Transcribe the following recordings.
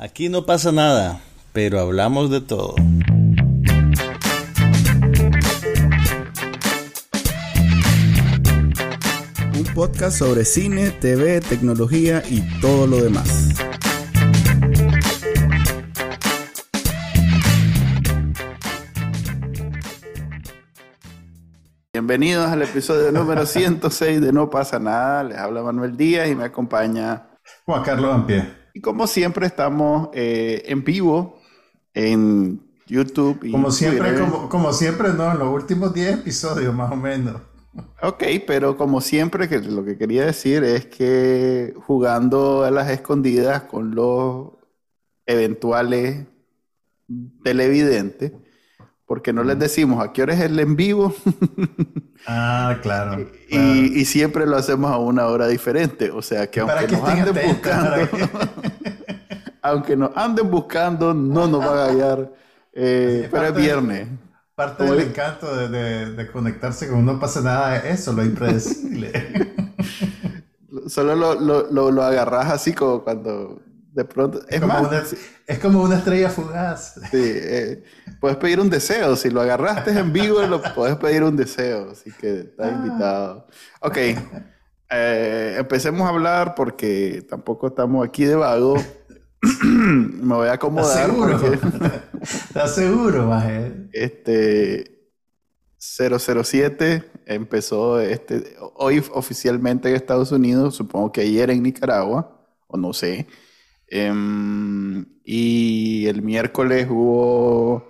Aquí no pasa nada, pero hablamos de todo. Un podcast sobre cine, TV, tecnología y todo lo demás. Bienvenidos al episodio número 106 de No pasa nada. Les habla Manuel Díaz y me acompaña Juan Carlos Ampie. Y como siempre estamos eh, en vivo en YouTube. Y como siempre, como, como, siempre, no, en los últimos 10 episodios más o menos. Ok, pero como siempre, que lo que quería decir es que jugando a las escondidas con los eventuales televidentes, porque no les decimos a qué hora es el en vivo. ah, claro. Y, siempre lo hacemos a una hora diferente. O sea que aunque nos anden buscando, aunque nos anden buscando, no nos va a hallar. Eh, pero es viernes. Parte del encanto de, conectarse con no pasa nada es eso, lo impredecible. Solo lo, lo, lo agarras así como cuando de pronto. Es, como, una, es como una estrella fugaz. Sí, eh, puedes pedir un deseo. Si lo agarraste en vivo, lo puedes pedir un deseo. Así que estás ah. invitado. Ok. Eh, empecemos a hablar porque tampoco estamos aquí de vago. Me voy a acomodar. ¿Estás seguro? ¿Estás seguro, Maje? Este 007 empezó este, hoy oficialmente en Estados Unidos, supongo que ayer en Nicaragua, o no sé. Em, y el miércoles hubo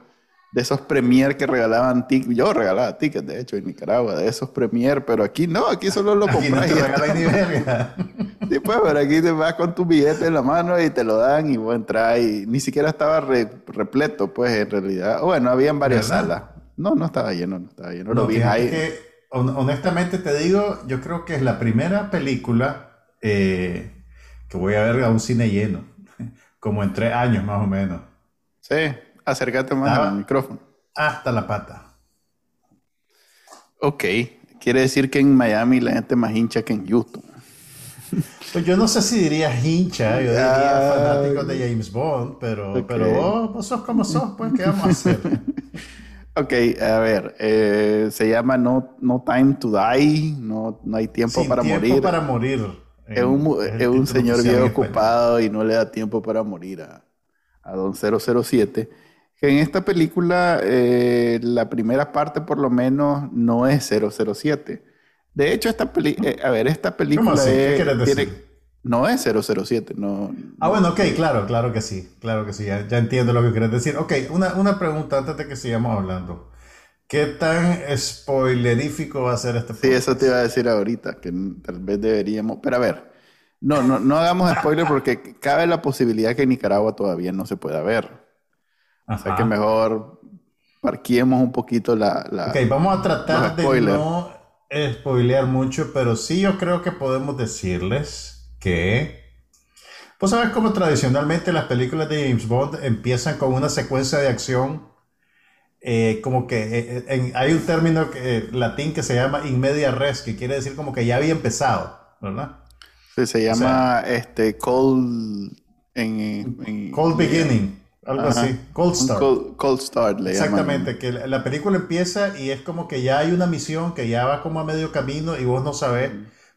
de esos premier que regalaban tickets. Yo regalaba tickets, de hecho, en Nicaragua, de esos premier, pero aquí no, aquí solo lo compras. Aquí no Sí, pues, pero aquí te vas con tu billete en la mano y te lo dan y vos entras y ni siquiera estaba repleto, pues, en realidad. Bueno, habían varias salas. No, no estaba lleno, no estaba lleno. lo vi ahí. Que, honestamente te digo, yo creo que es la primera película eh, que voy a ver a un cine lleno, como en tres años más o menos. Sí, acércate más al micrófono. Hasta la pata. Ok, quiere decir que en Miami la gente más hincha que en Houston. Pues yo no sé si diría hincha, yo diría fanático de James Bond, pero, pero vos, sos como sos, pues, ¿qué vamos a hacer? ok, a ver, eh, se llama no, no Time to Die, no, no hay tiempo Sin para tiempo morir. para morir. Es un, es un señor bien ocupado y no le da tiempo para morir a, a Don 007. Que en esta película, eh, la primera parte por lo menos no es 007. De hecho, esta película, eh, a ver, esta película no es 007. No, ah, bueno, ok, claro, claro que sí. Claro que sí, ya, ya entiendo lo que quieres decir. Ok, una, una pregunta antes de que sigamos hablando. ¿Qué tan spoilerífico va a ser este Sí, eso te iba a decir ahorita, que tal vez deberíamos... Pero a ver, no, no, no hagamos spoiler porque cabe la posibilidad que en Nicaragua todavía no se pueda ver. O sea que mejor parquemos un poquito la... la ok, vamos a tratar de no spoilear mucho, pero sí yo creo que podemos decirles que... Pues sabes cómo tradicionalmente las películas de James Bond empiezan con una secuencia de acción eh, como que eh, eh, hay un término latín que se llama in media res, que quiere decir como que ya había empezado, ¿verdad? Sí, se llama este cold en, cold beginning, algo así, cold start. Cold, start le Exactamente, que la, película empieza y es como que ya hay una misión que ya va como a medio camino y vos no sabes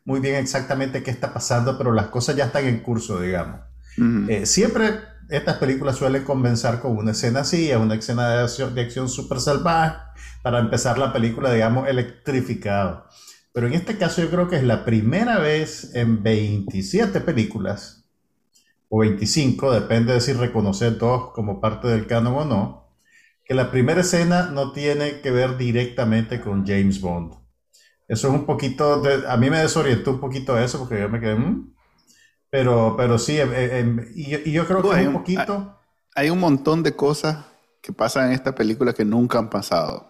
muy bien exactamente qué está pasando, pero las cosas ya están en curso, digamos. siempre estas películas suelen comenzar con una escena así, una escena de acción, de acción súper salvaje, para empezar la película, digamos, electrificado. Pero en este caso yo creo que es la primera vez en 27 películas, o 25, depende de si reconocer dos como parte del canon o no, que la primera escena no tiene que ver directamente con James Bond. Eso es un poquito, a mí me desorientó un poquito eso, porque yo me quedé, mm, pero, pero sí, em, em, em, y, yo creo que hay un poquito... Hay un montón de cosas que pasan en esta película que nunca han pasado.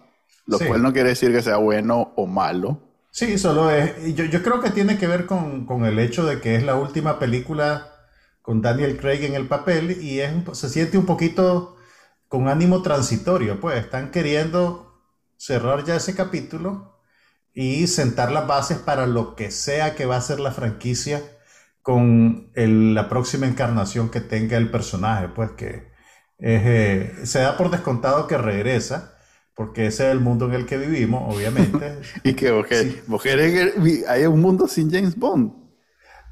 Lo cual no quiere decir que sea bueno o malo. Sí, solo es... Yo, yo creo que tiene que ver con, con, el hecho de que es la última película con Daniel Craig en el papel y es, se siente un poquito con ánimo transitorio. Pues están queriendo cerrar ya ese capítulo y sentar las bases para lo que sea que va a ser la franquicia con la próxima encarnación que tenga el personaje, pues que eh, se da por descontado que regresa, porque ese es el mundo en el que vivimos, obviamente. y que hay un mundo sin James Bond.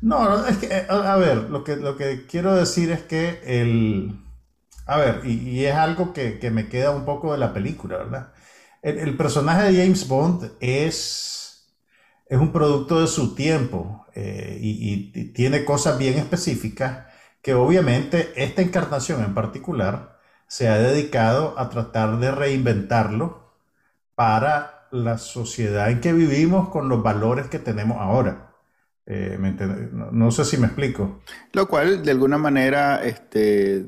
No, es que, eh, a, ver, lo que, lo que quiero decir es que el... A ver, y, es algo que, me queda un poco de la película, ¿verdad? El, personaje de James Bond es, es un producto de su tiempo eh, y, tiene cosas bien específicas que obviamente esta encarnación en particular se ha dedicado a tratar de reinventarlo para la sociedad en que vivimos con los valores que tenemos ahora. Eh, no, sé si me explico. Lo cual, de alguna manera, este,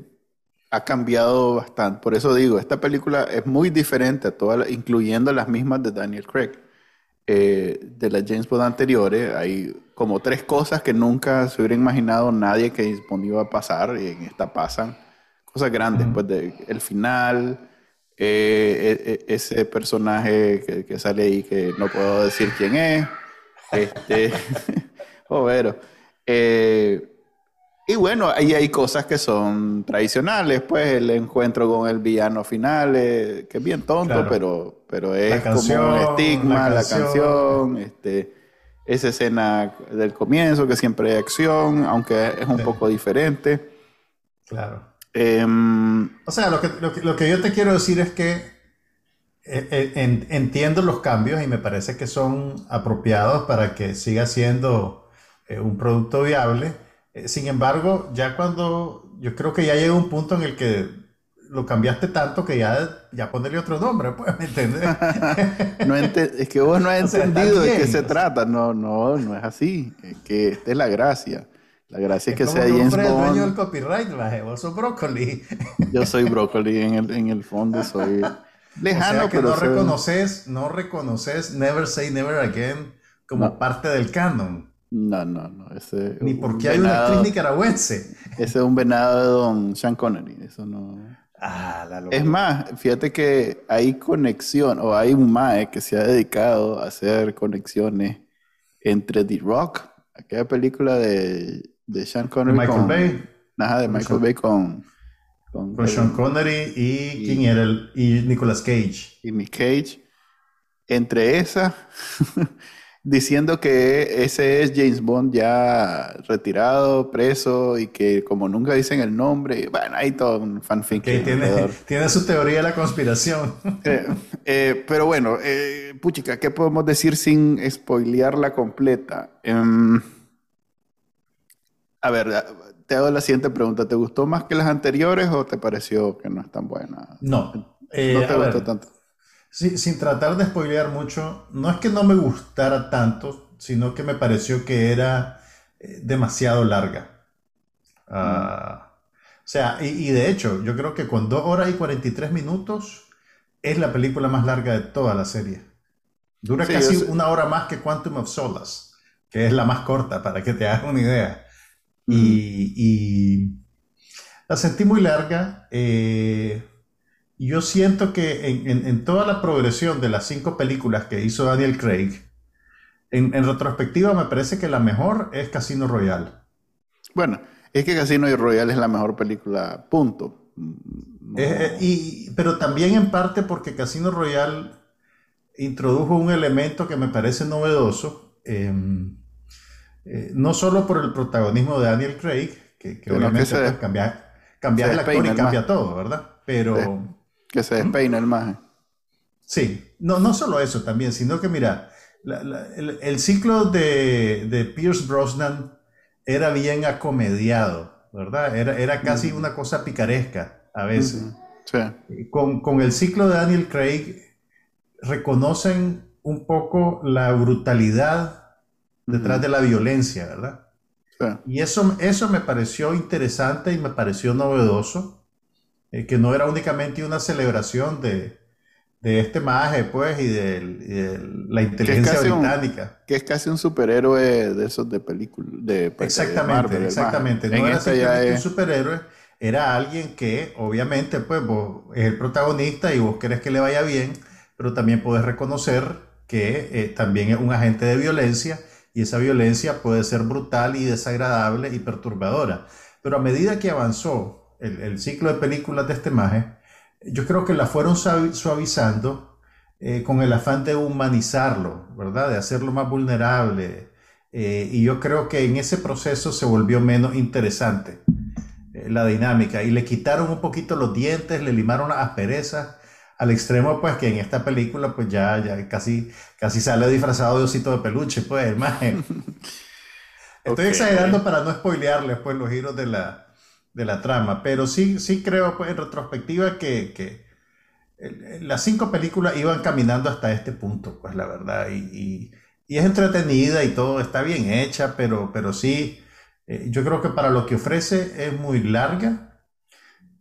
ha cambiado bastante. Por eso digo, esta película es muy diferente a todas, incluyendo las mismas de Daniel Craig. Eh, de las James Bond anteriores, hay como tres cosas que nunca se hubiera imaginado nadie que James Bond iba a pasar, y en esta pasan. Cosas grandes, pues de, el final, eh, e, e, ese personaje que, que, sale ahí que no puedo decir quién es. Este, Overo. Eh, y bueno, ahí hay cosas que son tradicionales, pues el encuentro con el villano final, eh, que es bien tonto, pero, pero es como un estigma, la canción, este, esa escena del comienzo, que siempre hay acción, aunque es un poco diferente. Claro. Em, o sea, lo que, lo, que, yo te quiero decir es que eh, entiendo los cambios y me parece que son apropiados para que siga siendo eh, un producto viable. Eh, sin embargo, ya cuando yo creo que ya llega un punto en el que lo cambiaste tanto que ya, ya ponerle otro nombre, pues, ¿me entiendes? no es que vos no has entendido de qué se trata. No, no, no es así. Es que esta es la gracia. La gracia es, que sea James Bond. dueño del copyright, vos sos brócoli. Yo soy brócoli en el, en el fondo, soy lejano, que pero no reconoces, no reconoces Never Say Never Again como parte del canon. No, no, no. Ese, Ni porque hay una actriz nicaragüense. Ese es un venado de don Sean Connery. Eso no. Ah, la Es más, fíjate que hay conexión, o hay un MAE que se ha dedicado a hacer conexiones entre The Rock, aquella película de, de Sean Connery. Michael Bay. Nada, de Michael Bay con. Con, Sean Connery y, ¿quién era? El, y Nicolas Cage. Y Nick Cage. Entre esas. diciendo que ese es James Bond ya retirado, preso y que como nunca dicen el nombre, bueno, hay todo un fanfic. tiene, tiene, su teoría de la conspiración. Eh, eh, pero bueno, eh, puchica, ¿qué podemos decir sin spoilearla completa? Em, a ver, te hago la siguiente pregunta. ¿Te gustó más que las anteriores o te pareció que no es tan buena? No. no te gustó tanto. Sí, sin tratar de spoilear mucho, no es que no me gustara tanto, sino que me pareció que era eh, demasiado larga. Ah, o sea, y, de hecho, yo creo que con 2 horas y 43 minutos es la película más larga de toda la serie. Dura casi una hora más que Quantum of Solace, que es la más corta, para que te hagas una idea. y, y, la sentí muy larga. Eh, yo siento que en, toda la progresión de las cinco películas que hizo Daniel Craig, en, retrospectiva me parece que la mejor es Casino Royale. Bueno, es que Casino Royale es la mejor película, punto. Eh, y, pero también en parte porque Casino Royale introdujo un elemento que me parece novedoso, em, eh, no solo por el protagonismo de Daniel Craig, que, obviamente pues, cambia, cambia la y cambia todo, ¿verdad? Pero... Que se despeina el maje. Sí, no, no solo eso también, sino que mira, el, ciclo de, de, Pierce Brosnan era bien acomediado, ¿verdad? Era, era casi una cosa picaresca a veces. sí. con, con, el ciclo de Daniel Craig reconocen un poco la brutalidad detrás de la violencia, ¿verdad? Sí. Y eso, eso me pareció interesante y me pareció novedoso. Eh, que no era únicamente una celebración de, de este maje, pues, y de, la inteligencia británica. que es casi un superhéroe de esos de películas. De, exactamente, exactamente. No era este simplemente un superhéroe, era alguien que, obviamente, pues, vos es el protagonista y vos querés que le vaya bien, pero también puedes reconocer que eh, también es un agente de violencia y esa violencia puede ser brutal y desagradable y perturbadora. Pero a medida que avanzó el, ciclo de películas de este maje, yo creo que la fueron suavizando eh, con el afán de humanizarlo, ¿verdad? De hacerlo más vulnerable. Eh, y yo creo que en ese proceso se volvió menos interesante eh, la dinámica y le quitaron un poquito los dientes, le limaron las asperezas al extremo pues que en esta película pues ya, ya casi, casi sale disfrazado de osito de peluche pues el Estoy exagerando para no spoilearles pues los giros de la, de la trama, pero sí, sí creo pues en retrospectiva que, que las cinco películas iban caminando hasta este punto pues la verdad y, y, y es entretenida y todo está bien hecha, pero, pero sí, eh, yo creo que para lo que ofrece es muy larga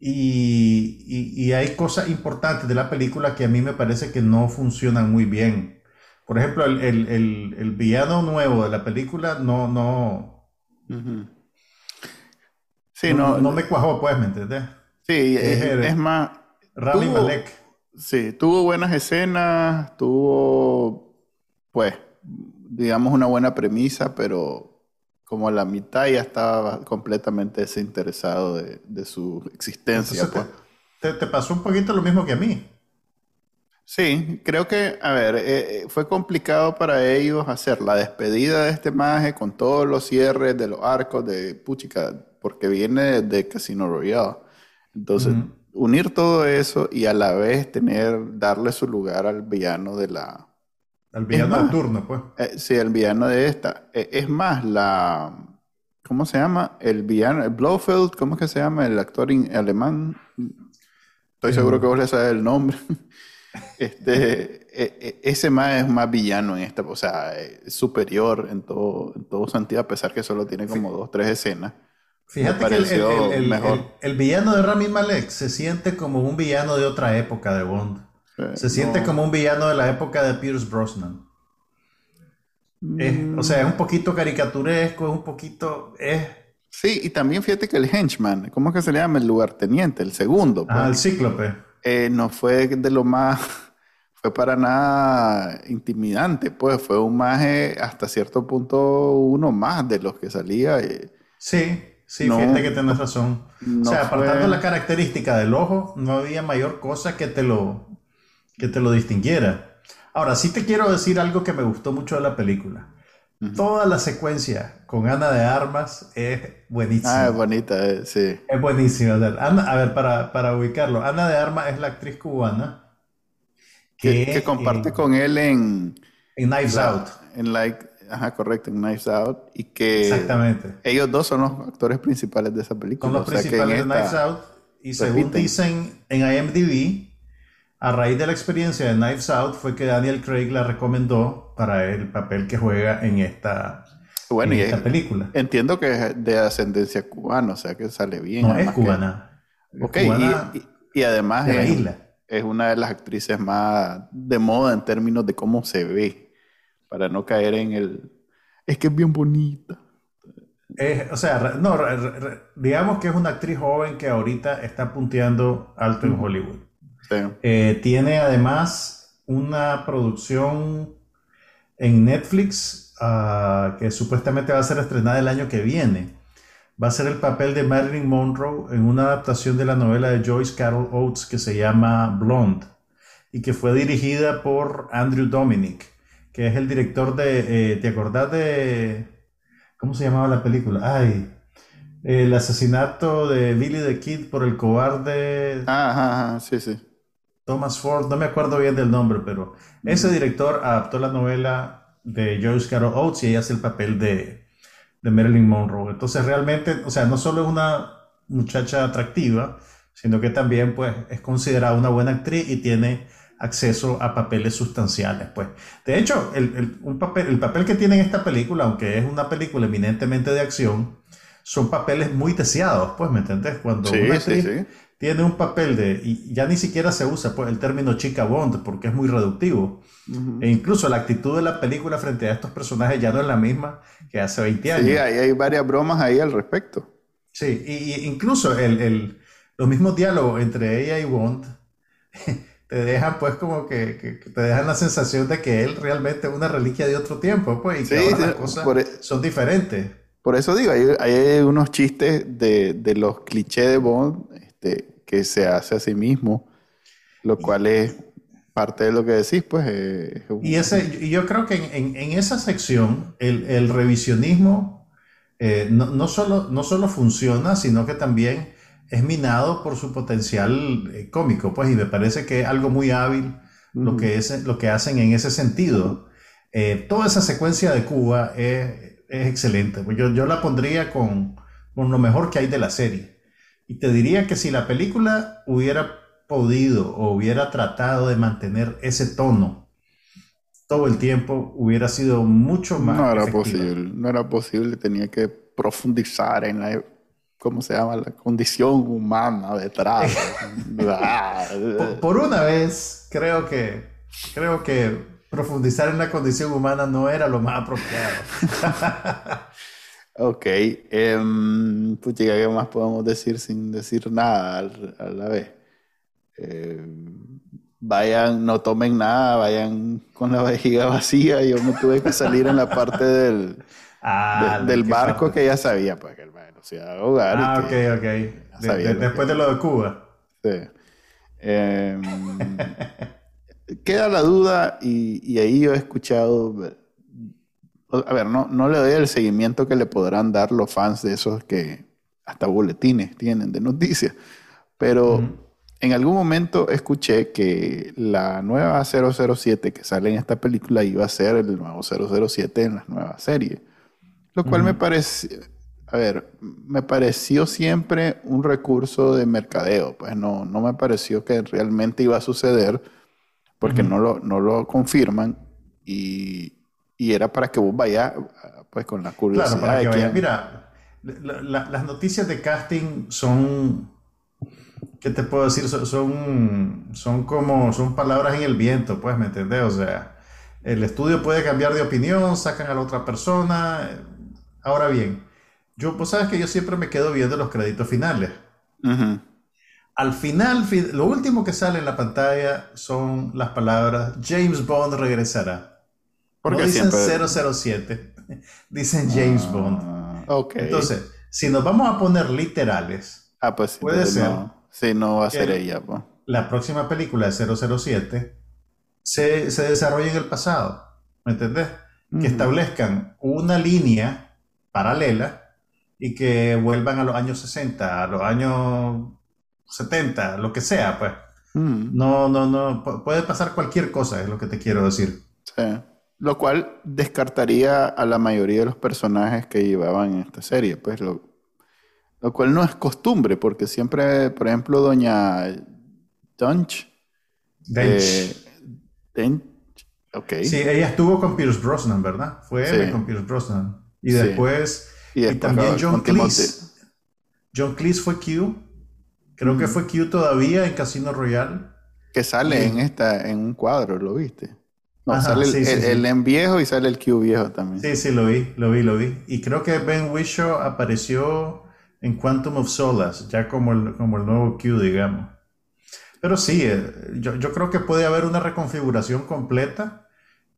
y, hay cosas importantes de la película que a mí me parece que no funcionan muy bien. Por ejemplo, el, villano nuevo de la película no, no. Sí, no, no, me cuajó, pues, ¿me entiendes? Sí, es, más. Rami Malek. Sí, tuvo buenas escenas, tuvo, pues, digamos, una buena premisa, pero como la mitad ya estaba completamente desinteresado de, su existencia. Pues. Te, pasó un poquito lo mismo que a mí. Sí, creo que, a ver, eh, eh, fue complicado para ellos hacer la despedida de este maje con todos los cierres de los arcos de Puchica, porque viene de Casino Royale. Entonces, unir todo eso y a la vez tener, darle su lugar al villano de la, al villano del turno, pues. Eh, sí, el villano de esta. Eh, es más, la. ¿Cómo se llama? El villano, el Blofeld, ¿cómo es que se llama? El actor alemán. Estoy seguro que vos le sabes el nombre. este, e, e, ese más es más villano en esta, o sea, es superior en todo, en todo sentido, a pesar que solo tiene como dos, tres escenas. Fíjate que el, el, villano de Rami Malek se siente como un villano de otra época de Bond. Se siente como un villano de la época de Pierce Brosnan. o sea, es un poquito caricaturesco, es un poquito... Es... Sí, y también fíjate que el henchman, ¿cómo es que se le llama? El lugarteniente, el segundo. Ah, el cíclope. Eh, no fue de lo más... Fue para nada intimidante, pues fue un maje hasta cierto punto uno más de los que salía. sí, sí, fíjate que tienes razón. o sea, apartando la característica del ojo, no había mayor cosa que te lo, que te lo distinguiera. Ahora, sí te quiero decir algo que me gustó mucho de la película. Toda la secuencia con Ana de Armas es buenísima. Ah, es bonita, eh, sí. Es buenísima. a ver, para, para, ubicarlo, Ana de Armas es la actriz cubana que, comparte con él en... En Knives Out. En like, ajá, correcto, en Knives Out. Y que... Exactamente. Ellos dos son los actores principales de esa película. Son los principales de Knives Out. Y según dicen en IMDb, a raíz de la experiencia de Knives Out fue que Daniel Craig la recomendó para el papel que juega en esta, bueno, película. Entiendo que es de ascendencia cubana, o sea que sale bien. No, es cubana. ok, y, además es, una de las actrices más de moda en términos de cómo se ve, para no caer en el... Es que es bien bonita. o sea, no, digamos que es una actriz joven que ahorita está punteando alto en Hollywood. Eh, tiene además una producción en Netflix ah, que supuestamente va a ser estrenada el año que viene. Va a ser el papel de Marilyn Monroe en una adaptación de la novela de Joyce Carol Oates que se llama Blonde y que fue dirigida por Andrew Dominic, que es el director de. Eh, ¿Te acordás de. ¿Cómo se llamaba la película? Ay. El asesinato de Billy the Kid por el cobarde. ajá, sí, sí. Thomas Ford, no me acuerdo bien del nombre, pero ese director adaptó la novela de Joyce Carol Oates y ella hace el papel de, de Marilyn Monroe. Entonces realmente, o sea, no solo es una muchacha atractiva, sino que también pues es considerada una buena actriz y tiene acceso a papeles sustanciales. Pues. De hecho, el, un papel, el papel que tiene en esta película, aunque es una película eminentemente de acción, son papeles muy deseados, pues, ¿me entiendes? Cuando una actriz tiene un papel de, y ya ni siquiera se usa pues, el término chica Bond porque es muy reductivo. E incluso la actitud de la película frente a estos personajes ya no es la misma que hace 20 años. Sí, hay varias bromas ahí al respecto. Sí, y, incluso el, el, los mismos diálogos entre ella y Bond te dejan pues como que, que, te dejan la sensación de que él realmente es una reliquia de otro tiempo, pues, y que las cosas e son diferentes. Por eso digo, hay, hay unos chistes de, de, los clichés de Bond este, que se hace a sí mismo, lo cual es parte de lo que decís, pues. y ese, yo creo que en, en, esa sección el, el revisionismo eh, no, no, solo, no solo funciona, sino que también es minado por su potencial eh, cómico, pues, y me parece que es algo muy hábil lo, que es, lo que hacen en ese sentido. Eh, toda esa secuencia de Cuba es, es excelente. Pues yo, yo la pondría con, con lo mejor que hay de la serie. Y te diría que si la película hubiera podido o hubiera tratado de mantener ese tono todo el tiempo, hubiera sido mucho más. No era posible, no era posible, tenía que profundizar en la ¿cómo se llama? La condición humana detrás. por, una vez, creo que, creo que profundizar en la condición humana no era lo más apropiado. ok. Um, pues, ¿qué más podemos decir sin decir nada a la vez? Em, vayan, no tomen nada, vayan con la vejiga vacía. Yo me tuve que salir en la parte del, ah, del barco que ya sabía, pues que el se iba a ahogar. Ah, ok, ok. después de lo de Cuba. Sí. Em, queda la duda y, ahí yo he escuchado, a ver, no, no le doy el seguimiento que le podrán dar los fans de esos que hasta boletines tienen de noticias, pero en algún momento escuché que la nueva 007 que sale en esta película iba a ser el nuevo 007 en la nueva serie. Lo cual me parece, a ver, me pareció siempre un recurso de mercadeo. Pues no, no me pareció que realmente iba a suceder porque no, lo, no lo confirman y, era para que vos vayas pues con la curiosidad. Claro, para que Mira, las noticias de casting son ¿qué te puedo decir? Son, son, como, son palabras en el viento, pues, ¿me entendés? O sea, el estudio puede cambiar de opinión, sacan a la otra persona. Ahora bien, yo, pues sabes que yo siempre me quedo viendo los créditos finales. Al final, lo último que sale en la pantalla son las palabras James Bond regresará. Porque no dicen 007, dicen James Bond. Ah, ok. Entonces, si nos vamos a poner literales, ah, pues, puede ser Sí, no va a ser ella. pues. La próxima película de 007 se, se desarrolla en el pasado. ¿Me entendés? Que establezcan una línea paralela y que vuelvan a los años 60, a los años 70, lo que sea, pues. No, no, no. Puede pasar cualquier cosa, es lo que te quiero decir. Sí. Lo cual descartaría a la mayoría de los personajes que llevaban en esta serie. Pues lo, lo cual no es costumbre, porque siempre, por ejemplo, doña Dunch. Dench. Eh, ok. Sí, ella estuvo con Pierce Brosnan, ¿verdad? Fue con Pierce Brosnan. Y después, y, también John Cleese. John Cleese fue Q. Creo que fue Q todavía en Casino Royale. Que sale en esta, en un cuadro, ¿lo viste? No, sale el, en viejo y sale el Q viejo también. Sí, sí, lo vi, lo vi, lo vi. Y creo que Ben Whishaw apareció en Quantum of Solace, ya como el, como el nuevo Q, digamos. Pero sí, eh, yo, yo, creo que puede haber una reconfiguración completa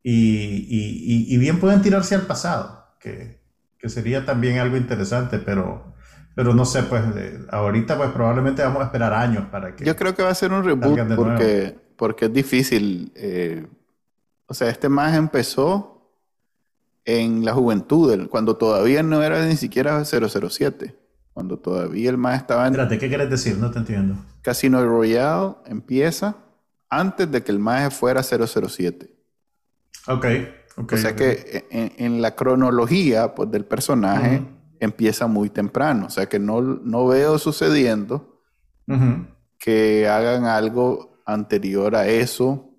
y, y, y, bien pueden tirarse al pasado, que, que, sería también algo interesante, pero, pero no sé, pues ahorita pues probablemente vamos a esperar años para que... Yo creo que va a ser un reboot porque, porque es difícil. Eh, o sea, este más empezó en la juventud, cuando todavía no era ni siquiera 007 cuando todavía el más estaba en... Espérate, ¿qué quieres decir? No te entiendo. Casino Royale empieza antes de que el más fuera 007. Ok, O sea que en, la cronología pues, del personaje empieza muy temprano. O sea que no, no veo sucediendo que hagan algo anterior a eso.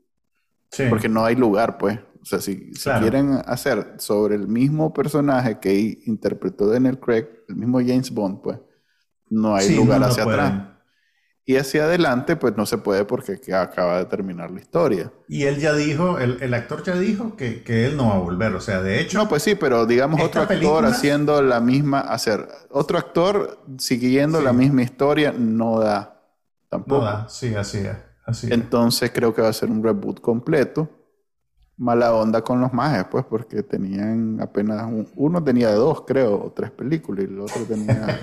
Sí. Porque no hay lugar, pues. O sea, si, quieren hacer sobre el mismo personaje que interpretó Daniel Craig, el mismo James Bond, pues no hay lugar hacia atrás. Y hacia adelante, pues no se puede porque acaba de terminar la historia. Y él ya dijo, el, actor ya dijo que, él no va a volver. O sea, de hecho. No, pues sí, pero digamos otro actor haciendo la misma. Hacer otro actor siguiendo la misma historia no da. Tampoco. No da, sí, así es. Así Entonces creo que va a ser un reboot completo. Mala onda con los majes, pues, porque tenían apenas uno tenía dos, creo, o tres películas y el otro tenía.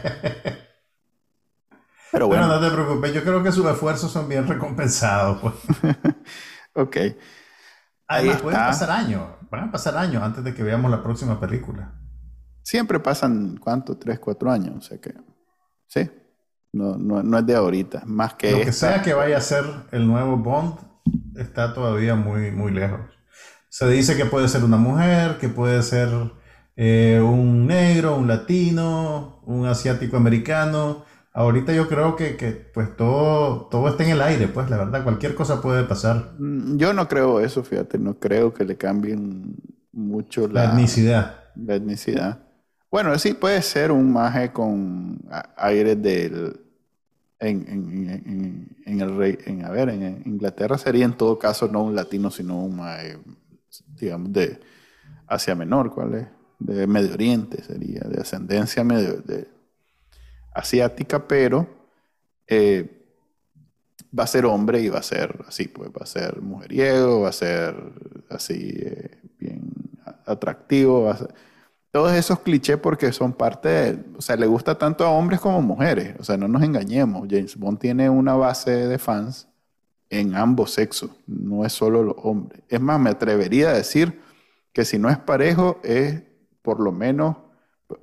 Pero bueno. no te preocupes, yo creo que sus esfuerzos son bien recompensados, pues. ok. Además, pueden pasar años, van a pasar años antes de que veamos la próxima película. Siempre pasan, ¿cuánto? Tres, cuatro años, o sea que. Sí. No, no, no es de ahorita, más que. Lo que sea que vaya a ser el nuevo Bond está todavía muy, muy lejos. Se dice que puede ser una mujer, que puede ser eh, un negro, un latino, un asiático americano. Ahorita yo creo que, que, pues todo, todo está en el aire, pues la verdad, cualquier cosa puede pasar. Mm, yo no creo eso, fíjate, no creo que le cambien mucho la, la etnicidad. La etnicidad. Bueno, sí puede ser un maje con aires del... En, en, en, el rey, en, a ver, en Inglaterra sería en todo caso no un latino, sino un maje, digamos, de Asia Menor, ¿cuál es? De Medio Oriente sería, de ascendencia medio, de, asiática, pero eh, va a ser hombre y va a ser así, pues va a ser mujeriego, va a ser así eh, bien atractivo, va a ser, todos esos clichés porque son parte de, o sea, le gusta tanto a hombres como mujeres, o sea, no nos engañemos, James Bond tiene una base de fans en ambos sexos, no es solo los hombres. Es más, me atrevería a decir que si no es parejo, es por lo menos,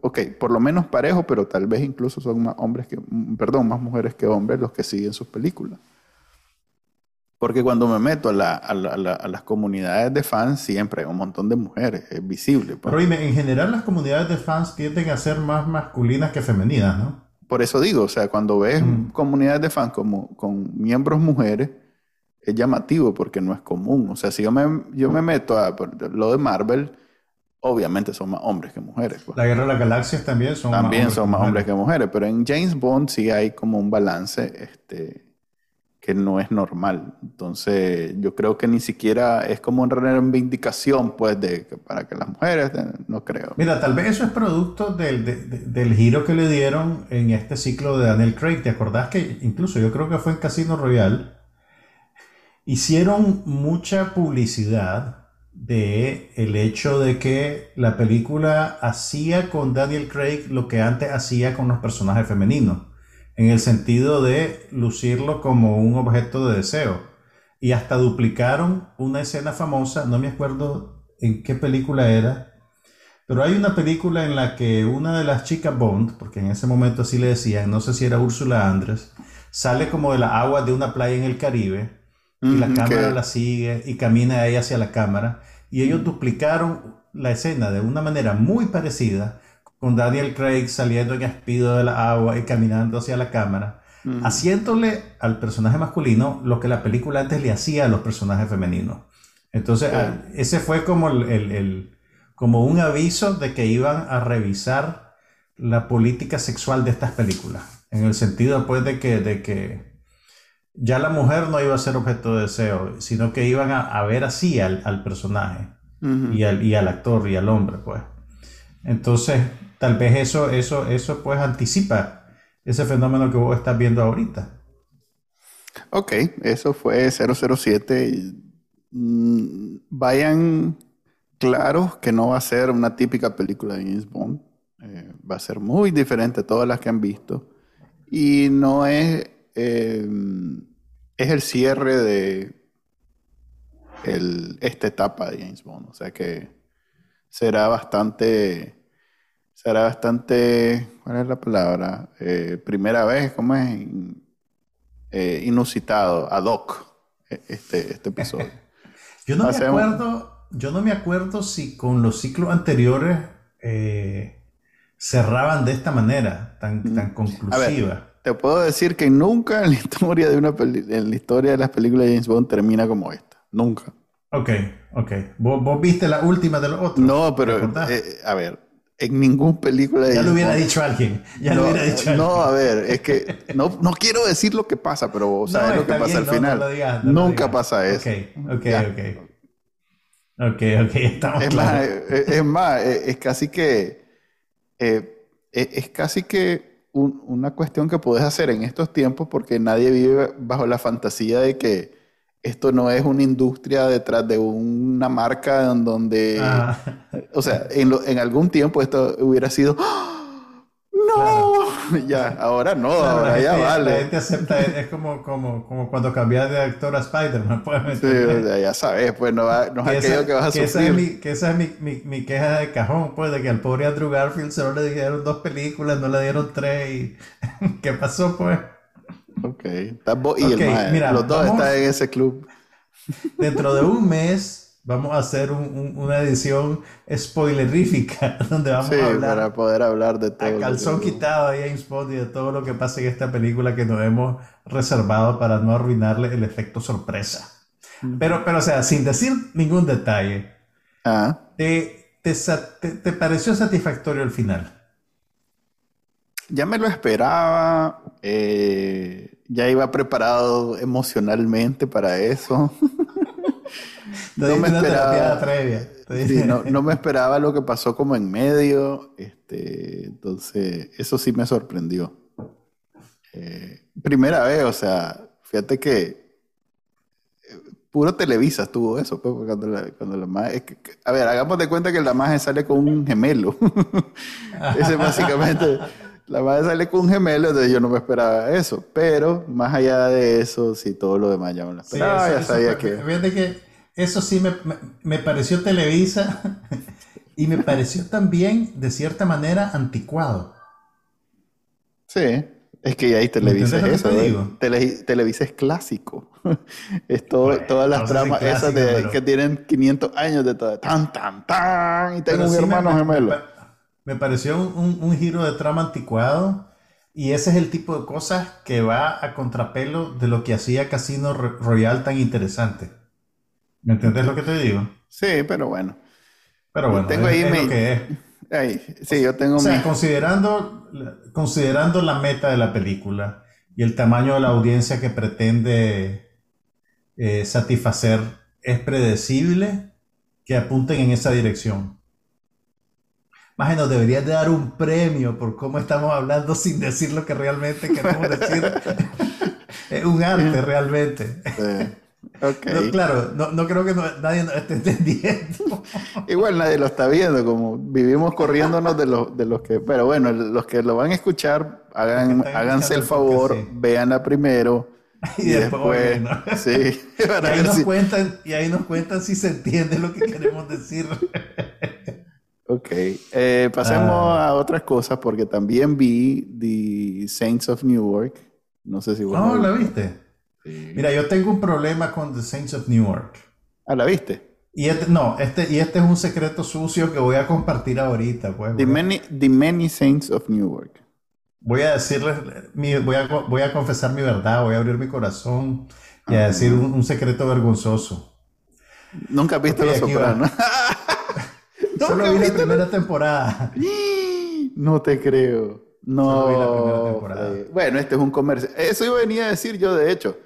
ok, por lo menos parejo, pero tal vez incluso son más hombres que, perdón, más mujeres que hombres los que siguen sus películas. Porque cuando me meto a, las comunidades de fans, siempre hay un montón de mujeres, es visible. Pues. Pero en general las comunidades de fans tienden a ser más masculinas que femeninas, ¿no? Por eso digo, o sea, cuando ves mm. comunidades de fans como, con miembros mujeres, es llamativo porque no es común. O sea, si yo me, yo me meto a lo de Marvel, obviamente son más hombres que mujeres. Pues. La Guerra de las Galaxias también son también más son más hombres que mujeres, pero en James Bond sí hay como un balance este, que no es normal. Entonces, yo creo que ni siquiera es como una reivindicación, pues, de para que las mujeres, no creo. Mira, tal vez eso es producto del, del giro que le dieron en este ciclo de Daniel Craig. ¿Te acordás que incluso yo creo que fue en Casino Royale? Hicieron mucha publicidad de el hecho de que la película hacía con Daniel Craig lo que antes hacía con los personajes femeninos en el sentido de lucirlo como un objeto de deseo. Y hasta duplicaron una escena famosa, no me acuerdo en qué película era, pero hay una película en la que una de las chicas Bond, porque en ese momento así le decían, no sé si era Úrsula Andrés, sale como de la agua de una playa en el Caribe y la cámara la sigue y camina ella hacia la cámara. Y ellos duplicaron la escena de una manera muy parecida con Daniel Craig saliendo en espido de la agua y caminando hacia la cámara, haciéndole al personaje masculino lo que la película antes le hacía a los personajes femeninos. Entonces, ah, ese fue como, el, como un aviso de que iban a revisar la política sexual de estas películas, en el sentido pues de que, de que ya la mujer no iba a ser objeto de deseo, sino que iban a, ver así al, personaje y, al, y al actor y al hombre, pues. Entonces, tal vez eso, eso, eso pues anticipa ese fenómeno que vos estás viendo ahorita. Ok, eso fue 007. Mm, vayan claros que no va a ser una típica película de James Bond. Eh, va a ser muy diferente a todas las que han visto. Y no es, eh, es el cierre de esta etapa de James Bond. O sea que será bastante será bastante, ¿cuál es la palabra? Eh, primera vez, ¿cómo es? Eh, inusitado, ad hoc, e, este, este episodio. yo, no me acuerdo, yo no me acuerdo si con los ciclos anteriores eh, cerraban de esta manera, tan, mm. tan conclusiva. Te puedo decir que nunca en la historia de una en la historia de las películas de James Bond termina como esta. Nunca. Ok, ok. ¿Vos, vos viste la última de los otros? No, pero a ver, en ninguna película de Ya lo hubiera dicho alguien. Ya no, lo hubiera dicho no, a ver, es que no, no quiero decir lo que pasa, pero sabes lo que pasa al final. Nunca pasa eso. Ok, ok, ok. Ok, ok, estamos es Más, es, más, es, casi que. Eh, es, casi que una cuestión que puedes hacer en estos tiempos porque nadie vive bajo la fantasía de que esto no es una industria detrás de una marca en donde, ah. o sea, en, en, algún tiempo esto hubiera sido, ¡Ah! No, ya, ahora no, ahora ya vale. La gente acepta, es como, como, como cuando cambias de actor a Spider-Man. Pues, sí, ya sabes, pues no, va, no has que, que vas a que sufrir. Esa es, mi, que esa es mi, mi, mi, queja de cajón, pues, de que al pobre Andrew Garfield solo le dieron dos películas, no le dieron tres. Y... ¿Qué pasó, pues? Ok, y el mira, los dos están en ese club. Dentro de un mes vamos a hacer una edición spoilerífica donde vamos a hablar para poder hablar de todo. A calzón quitado a James Bond y de todo lo que pasa en esta película que nos hemos reservado para no arruinarle el efecto sorpresa. Pero, pero o sea, sin decir ningún detalle, ah. ¿te, te, pareció satisfactorio el final? Ya me lo esperaba, eh, ya iba preparado emocionalmente para eso. no me esperaba. no, me esperaba lo que pasó como en medio. Este, entonces, eso sí me sorprendió. Eh, primera vez, o sea, fíjate que eh, puro Televisa estuvo eso, pues, cuando la, cuando la a ver, hagamos de cuenta que la magia sale con un gemelo. Ese básicamente, la magia sale con un gemelo, entonces yo no me esperaba eso. Pero más allá de eso, sí, todo lo demás ya me lo esperaba, ya sabía que... Fíjate que eso sí me, pareció Televisa y me pareció también, de cierta manera, anticuado. Sí, es que ahí Televisa es eso. Digo? Televisa es clásico. es todas las tramas esas de, que tienen 500 años de todo. Tan, tan, tan. Y tengo un hermano gemelo. Me, pareció un, giro de trama anticuado. Y ese es el tipo de cosas que va a contrapelo de lo que hacía Casino Royal tan interesante. ¿Me entiendes lo que te digo? Sí, pero bueno. Pero bueno, tengo ahí lo que es. sí, yo tengo o sea, considerando, considerando la meta de la película y el tamaño de la audiencia que pretende eh, satisfacer, es predecible que apunten en esa dirección. Más nos deberías de dar un premio por cómo estamos hablando sin decir lo que realmente queremos decir. es un arte realmente. Sí. Okay. claro, no, no, creo que nadie nos esté entendiendo. Igual nadie lo está viendo, como vivimos corriéndonos de los, de los que... Pero bueno, los que lo van a escuchar, hagan, háganse el favor, veanla primero. Y, después, sí, y ahí, nos cuentan, y ahí nos cuentan si se entiende lo que queremos decir. ok, eh, pasemos ah. a otras cosas porque también vi The Saints of Newark. No sé si vos... No, ¿la viste? Mira, yo tengo un problema con The Saints of Newark. Ah, ¿la viste? Y este, no, este, y este es un secreto sucio que voy a compartir ahorita. Pues, the, many, the Many Saints of Newark. Voy a decirles, voy, a, voy a confesar mi verdad, voy a abrir mi corazón y a decir un, secreto vergonzoso. Nunca has visto Los Sopranos. Solo vi la primera temporada. No te creo. No. vi la primera temporada. Bueno, este es un comercio. Eso venía a decir yo, de hecho.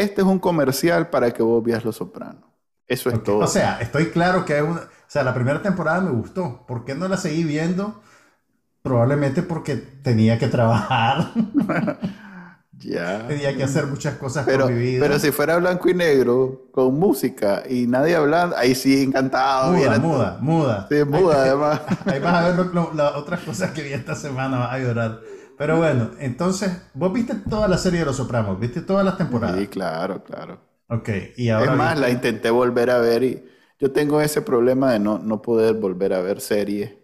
Este es un comercial para que vos veas Los Sopranos. Eso es todo. O sea, estoy claro que es una... O sea, la primera temporada me gustó. ¿Por qué no la seguí viendo? Probablemente porque tenía que trabajar. ya. Tenía que hacer muchas cosas pero, con mi vida. Pero si fuera blanco y negro, con música y nadie hablando, ahí sí, encantado. Muda, muda, muda. Sí, muda además. ahí vas a ver las otras cosas que vi esta semana, vas a llorar. Pero bueno, entonces, vos viste toda la serie de Los Sopranos, viste todas las temporadas. Sí, claro, claro. Ok, y ahora. Es más, la intenté volver a ver y yo tengo ese problema de no, no poder volver a ver series.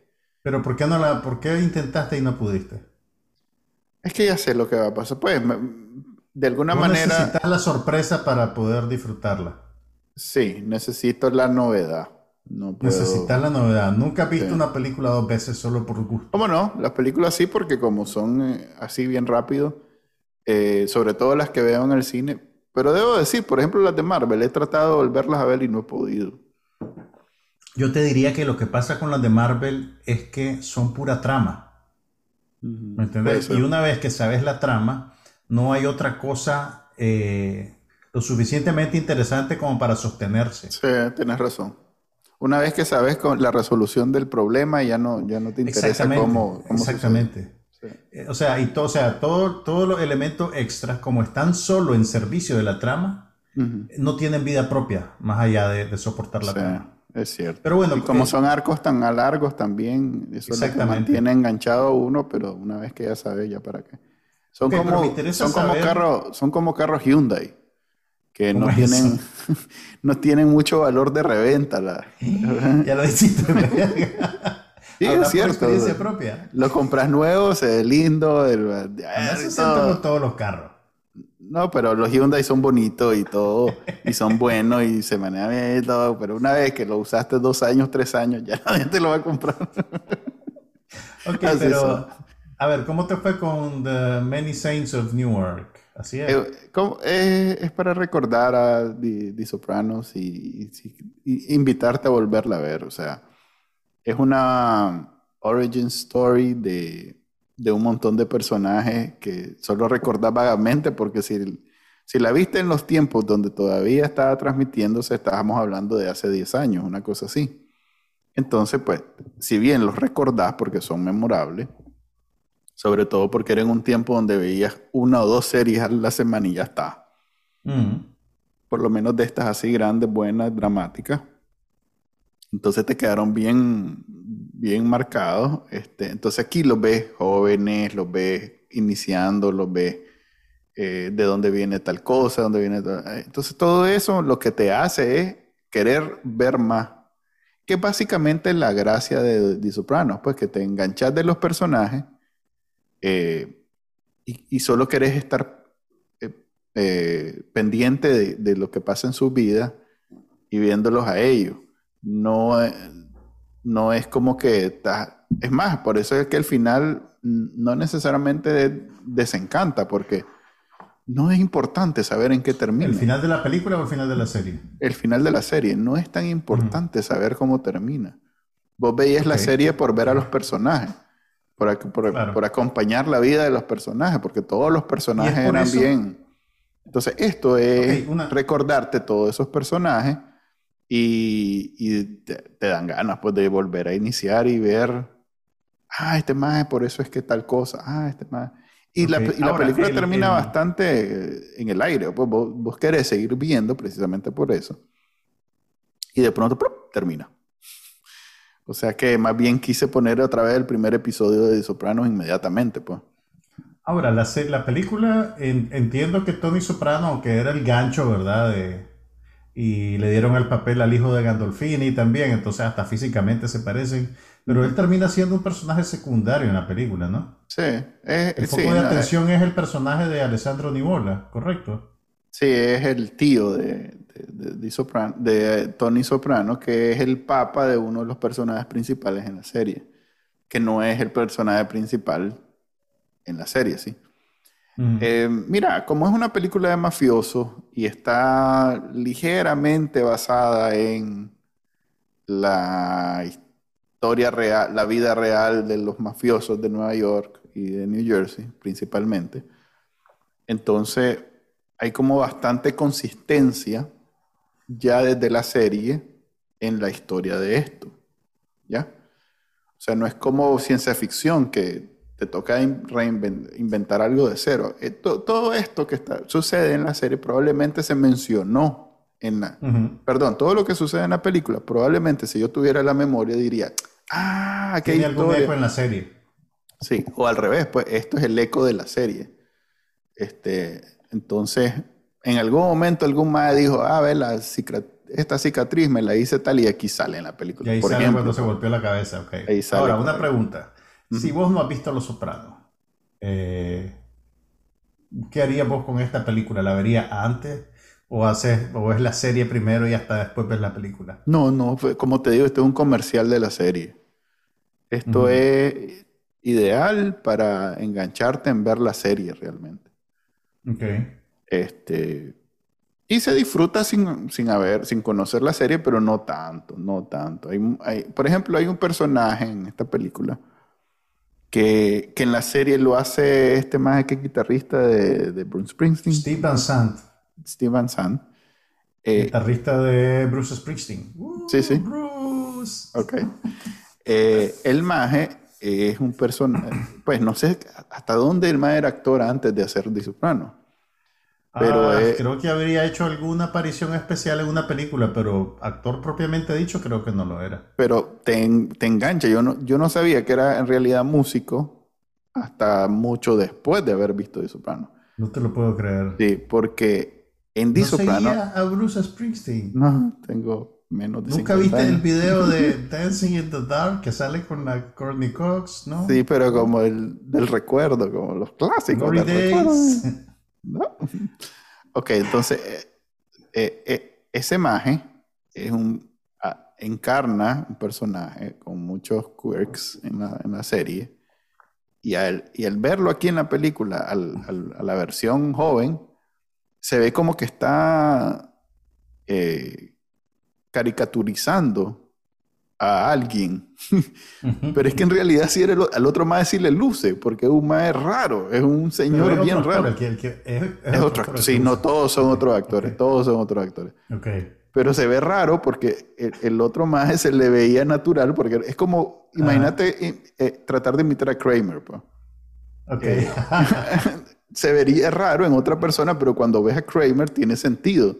Pero ¿por qué, no la, ¿por qué intentaste y no pudiste? Es que ya sé lo que va a pasar. Pues, de alguna manera. Necesitas la sorpresa para poder disfrutarla. Sí, necesito la novedad. No Necesitas la novedad. Nunca has visto una película dos veces solo por gusto. ¿Cómo no? Las películas sí, porque como son eh, así bien rápido, eh, sobre todo las que veo en el cine. Pero debo decir, por ejemplo, las de Marvel, he tratado de volverlas a ver y no he podido. Yo te diría que lo que pasa con las de Marvel es que son pura trama. ¿Me entiendes? Y una vez que sabes la trama, no hay otra cosa eh, lo suficientemente interesante como para sostenerse. Sí, tienes razón. Una vez que sabes con la resolución del problema, ya no, ya no te interesa cómo, Exactamente. Eh, o sea, y todo, o sea, todo, todos los elementos extras, como están solo en servicio de la trama, no tienen vida propia, más allá de, soportar la trama. Es cierto. Pero bueno, y como eh, son arcos tan largos también, eso es que mantiene enganchado uno, pero una vez que ya sabe ya para qué. Son como, son como carros, son como carros Hyundai que no tienen, no tienen mucho valor de reventa. La... ya lo dijiste. sí, es cierto. experiencia propia. Lo compras nuevo, se ve lindo. El, eso todos los carros. No, pero los Hyundai son bonitos y todo, y son buenos y se manejan bien y todo, pero una vez que lo usaste dos años, tres años, ya nadie te lo va a comprar. ok, pero a ver, ¿cómo te fue con The Many Saints of Newark? Así es. Eh, eh, es para recordar a The, Sopranos y, invitarte a volverla a ver. O sea, es una origin story de, un montón de personajes que solo recordás vagamente porque si, si la viste en los tiempos donde todavía estaba transmitiéndose, estábamos hablando de hace 10 años, una cosa así. Entonces, pues, si bien los recordás porque son memorables, sobre todo porque era en un tiempo donde veías una o dos series a la semana y ya está. Mm. Por lo menos de estas así grandes, buenas, dramáticas. Entonces te quedaron bien, bien marcados. Este, entonces aquí los ves jóvenes, los ves iniciando, los ves eh, de dónde viene tal cosa, dónde viene tal... Entonces todo eso lo que te hace es querer ver más. Que básicamente es la gracia de, de Sopranos, pues que te enganchas de los personajes eh, y, solo querés estar eh, eh, pendiente de, lo que pasa en su vida y viéndolos a ellos. No, no es como que... es más, por eso es que el final no necesariamente desencanta, porque no es importante saber en qué termina. ¿El final de la película o el final de la serie? El final de la serie. No es tan importante saber cómo termina. Vos veías la serie por ver a los personajes por, acompañar la vida de los personajes, porque todos los personajes eran bien. Entonces, esto es recordarte todos esos personajes y, te, dan ganas pues, de volver a iniciar y ver, ah, este más, por eso es que tal cosa, ah, este más. Y, la, película termina bastante en el aire, pues vos, querés seguir viendo precisamente por eso. Y de pronto, termina. O sea que más bien quise poner otra vez el primer episodio de Sopranos inmediatamente, pues. Ahora, la, la película, entiendo que Tony Soprano, que era el gancho, ¿verdad? y le dieron el papel al hijo de Gandolfini también, entonces hasta físicamente se parecen, pero él termina siendo un personaje secundario en la película, ¿no? Sí. el foco de atención es el personaje de Alessandro Nivola, ¿correcto? Sí, es el tío de, de, Tony Soprano, que es el papa de uno de los personajes principales en la serie, que no es el personaje principal en la serie, ¿sí? Eh, mira, como es una película de mafiosos y está ligeramente basada en la historia real, la vida real de los mafiosos de Nueva York y de New Jersey, principalmente, entonces hay como bastante consistencia ya desde la serie en la historia de esto. ¿Ya? O sea, no es como ciencia ficción que te toca inventar algo de cero. Eh, todo esto que está, sucede en la serie probablemente se mencionó en la... Perdón, todo lo que sucede en la película, probablemente si yo tuviera la memoria diría, ah, que hay algún eco en la serie. Sí, o al revés, pues esto es el eco de la serie. Este, entonces, en algún momento algún madre dijo, ah, ve, la esta cicatriz me la hice tal y aquí sale en la película. Y ahí sale cuando se golpeó la cabeza, ok. Ahora, una pregunta. Si vos no has visto Los Sopranos, eh, ¿qué harías vos con esta película? ¿La verías antes? ¿O, haces, ¿O es la serie primero y hasta después ves la película? No, no, como te digo, esto es un comercial de la serie. Esto es ideal para engancharte en ver la serie realmente. Ok. Este, y se disfruta sin, sin, haber, sin conocer la serie, pero no tanto, no tanto. Hay, por ejemplo, hay un personaje en esta película que, que en la serie lo hace este más que guitarrista de, de, Bruce Springsteen. Steve Van Sant. Steve Van Sant. Eh, guitarrista de Bruce Springsteen. sí, sí. Bruce. Ok. Eh, el maje es un personaje, pues no sé hasta dónde el mae era actor antes de hacer Di Soprano. Pero ah, creo que habría hecho alguna aparición especial en una película, pero actor propiamente dicho creo que no lo era. Pero te, te engancha, yo no, yo no sabía que era en realidad músico hasta mucho después de haber visto Di Soprano. No te lo puedo creer. Sí, porque en Di Soprano... a Bruce Springsteen? No, tengo menos de ¿Nunca viste el video de Dancing in the Dark que sale con la Courtney Cox, no? Sí, pero como el del recuerdo, como los clásicos. Ok, entonces, eh, eh, eh, ese maje es un, ah, encarna un personaje con muchos quirks en la, serie. Y al, verlo aquí en la película, a la versión joven, se ve como que está caricaturizando a alguien. Pero es que en realidad si eres al otro más sí le luce, porque es un más raro, es un señor bien raro. es, otro actor. Sí, no todos son otros actores, todos son otros actores. Pero se ve raro porque el, otro más se le veía natural, porque es como, imagínate eh, eh, tratar de imitar a Kramer. Pues. Eh, se vería raro en otra persona, pero cuando ves a Kramer tiene sentido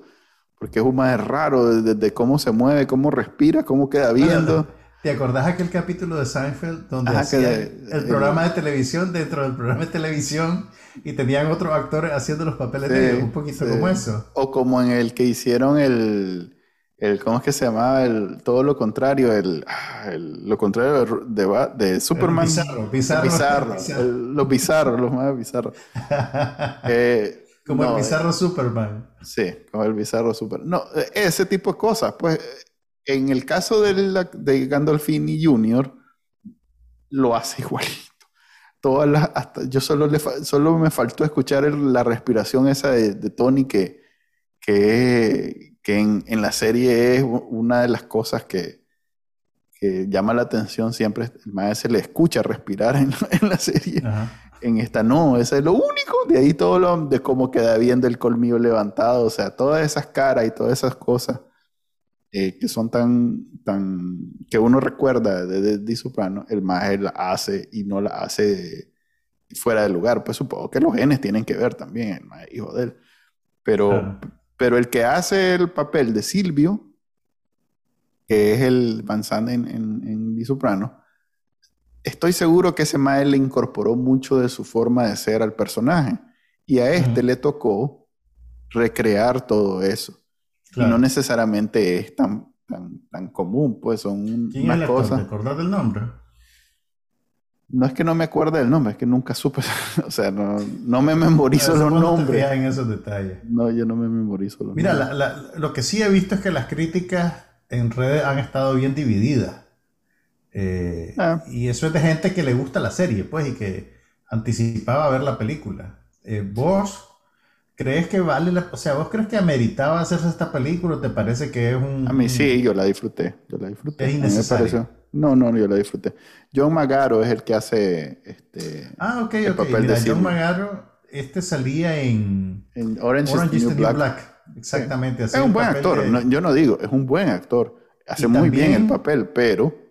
porque es un más raro desde cómo se mueve, cómo respira, cómo queda viendo. ¿Te acordás aquel capítulo de Seinfeld donde hacía el programa de televisión dentro del programa de televisión y tenían otros actores haciendo los papeles de un poquito como eso? O como en el que hicieron el, el ¿cómo es que se llamaba? El, todo lo contrario, el, ah, lo contrario de, de, Superman. bizarro, bizarro. bizarro, los bizarros, los más bizarros. eh, como el bizarro Superman. Sí, como el bizarro Superman. No, ese tipo de cosas. Pues en el caso de, la, de Gandolfini Jr., lo hace igualito. Todas las, hasta, yo solo, le, solo me faltó escuchar la respiración esa de, Tony que, que, que en, en, la serie es una de las cosas que, que llama la atención siempre. El maestro se le escucha respirar en, en la serie. Ajá. En esta no, ese es lo único. De ahí todo lo de cómo queda viendo el colmillo levantado, o sea, todas esas caras y todas esas cosas eh, que son tan, tan, que uno recuerda de, de, Soprano, el más la hace y no la hace fuera de lugar. Pues supongo que los genes tienen que ver también, el más hijo de él. Pero, pero el que hace el papel de Silvio, que es el Van en, en, en Di Soprano, estoy seguro que ese mae le incorporó mucho de su forma de ser al personaje. Y a este le tocó recrear todo eso. Y no necesariamente es tan, tan, tan común, pues son ¿Quién unas cosas. ¿Te acordás del nombre? No es que no me acuerde del nombre, es que nunca supe. o sea, no, no me memorizo los nombres. en esos detalles. No, yo no me memorizo los Mira, nombres. Mira, lo que sí he visto es que las críticas en redes han estado bien divididas. Eh, ah. Y eso es de gente que le gusta la serie, pues, y que anticipaba ver la película. Eh, ¿Vos crees que vale la... O sea, ¿vos crees que ameritaba hacerse esta película te parece que es un... A mí sí, yo la disfruté. Yo la disfruté. Es innecesario. No, no, yo la disfruté. John Magaro es el que hace este... Ah, ok, ok. Papel Mira, John Magaro, este salía en... En Orange, is the New Black. Exactamente. Es un buen actor. yo no digo, es un buen actor. Hace muy bien el papel, pero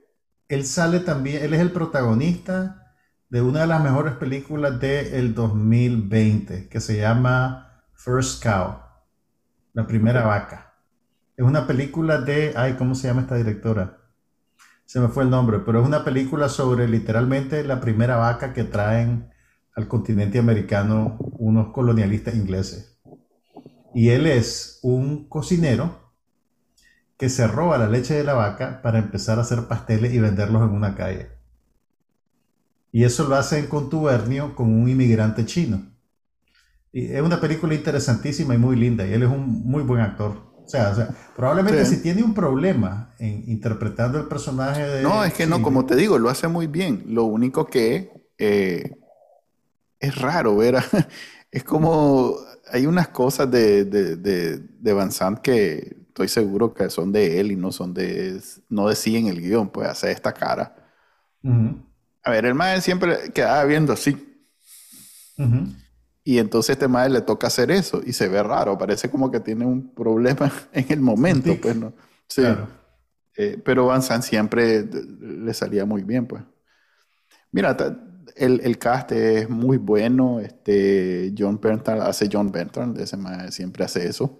él sale también, él es el protagonista de una de las mejores películas del 2020, que se llama First Cow, la primera vaca. Es una película de, ay, ¿cómo se llama esta directora? Se me fue el nombre, pero es una película sobre literalmente la primera vaca que traen al continente americano unos colonialistas ingleses. Y él es un cocinero que se roba la leche de la vaca para empezar a hacer pasteles y venderlos en una calle. Y eso lo hace en contubernio con un inmigrante chino. Y es una película interesantísima y muy linda, y él es un muy buen actor. O sea, probablemente si tiene un problema en interpretando el personaje de... No, es que no, como te digo, lo hace muy bien. Lo único que eh, es raro ver, es como hay unas cosas de, de, de, de Van Sant que estoy seguro que son de él y no son de, no de sí en el guion, pues hacer esta cara. A ver, el maestro siempre quedaba viendo así. Y entonces este maestro le toca hacer eso y se ve raro, parece como que tiene un problema en el momento, pues no. Sí. Eh, pero Van Sant siempre le salía muy bien, pues. Mira, el, el, cast es muy bueno. Este, John Bernthal hace John Bernthal, ese más siempre hace eso.